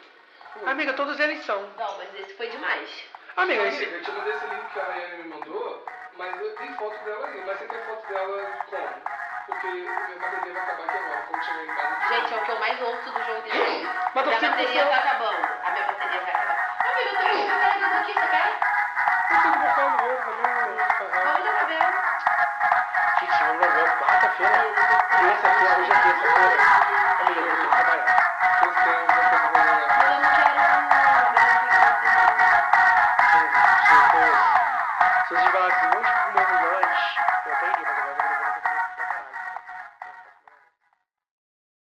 Amiga, todos eles são. Não, mas esse foi demais. Amiga, Amiga, eu te mandei esse link que a Rayane me mandou, mas eu tenho foto dela aí. Mas você tem foto dela como? Porque minha bateria vai acabar aqui agora, quando chegar em casa. Gente, é o que eu mais ouço do jogo de hoje. Mas minha bateria tá acabando. A minha bateria vai acabar. Amigo, eu tô com o cabelo aqui, você quer? Eu tenho que botar no outro também, Olha o cabelo. Gente, vamos ver, quarta-feira. Terça-feira, hoje é terça-feira. Amiga, eu tenho que trabalhar.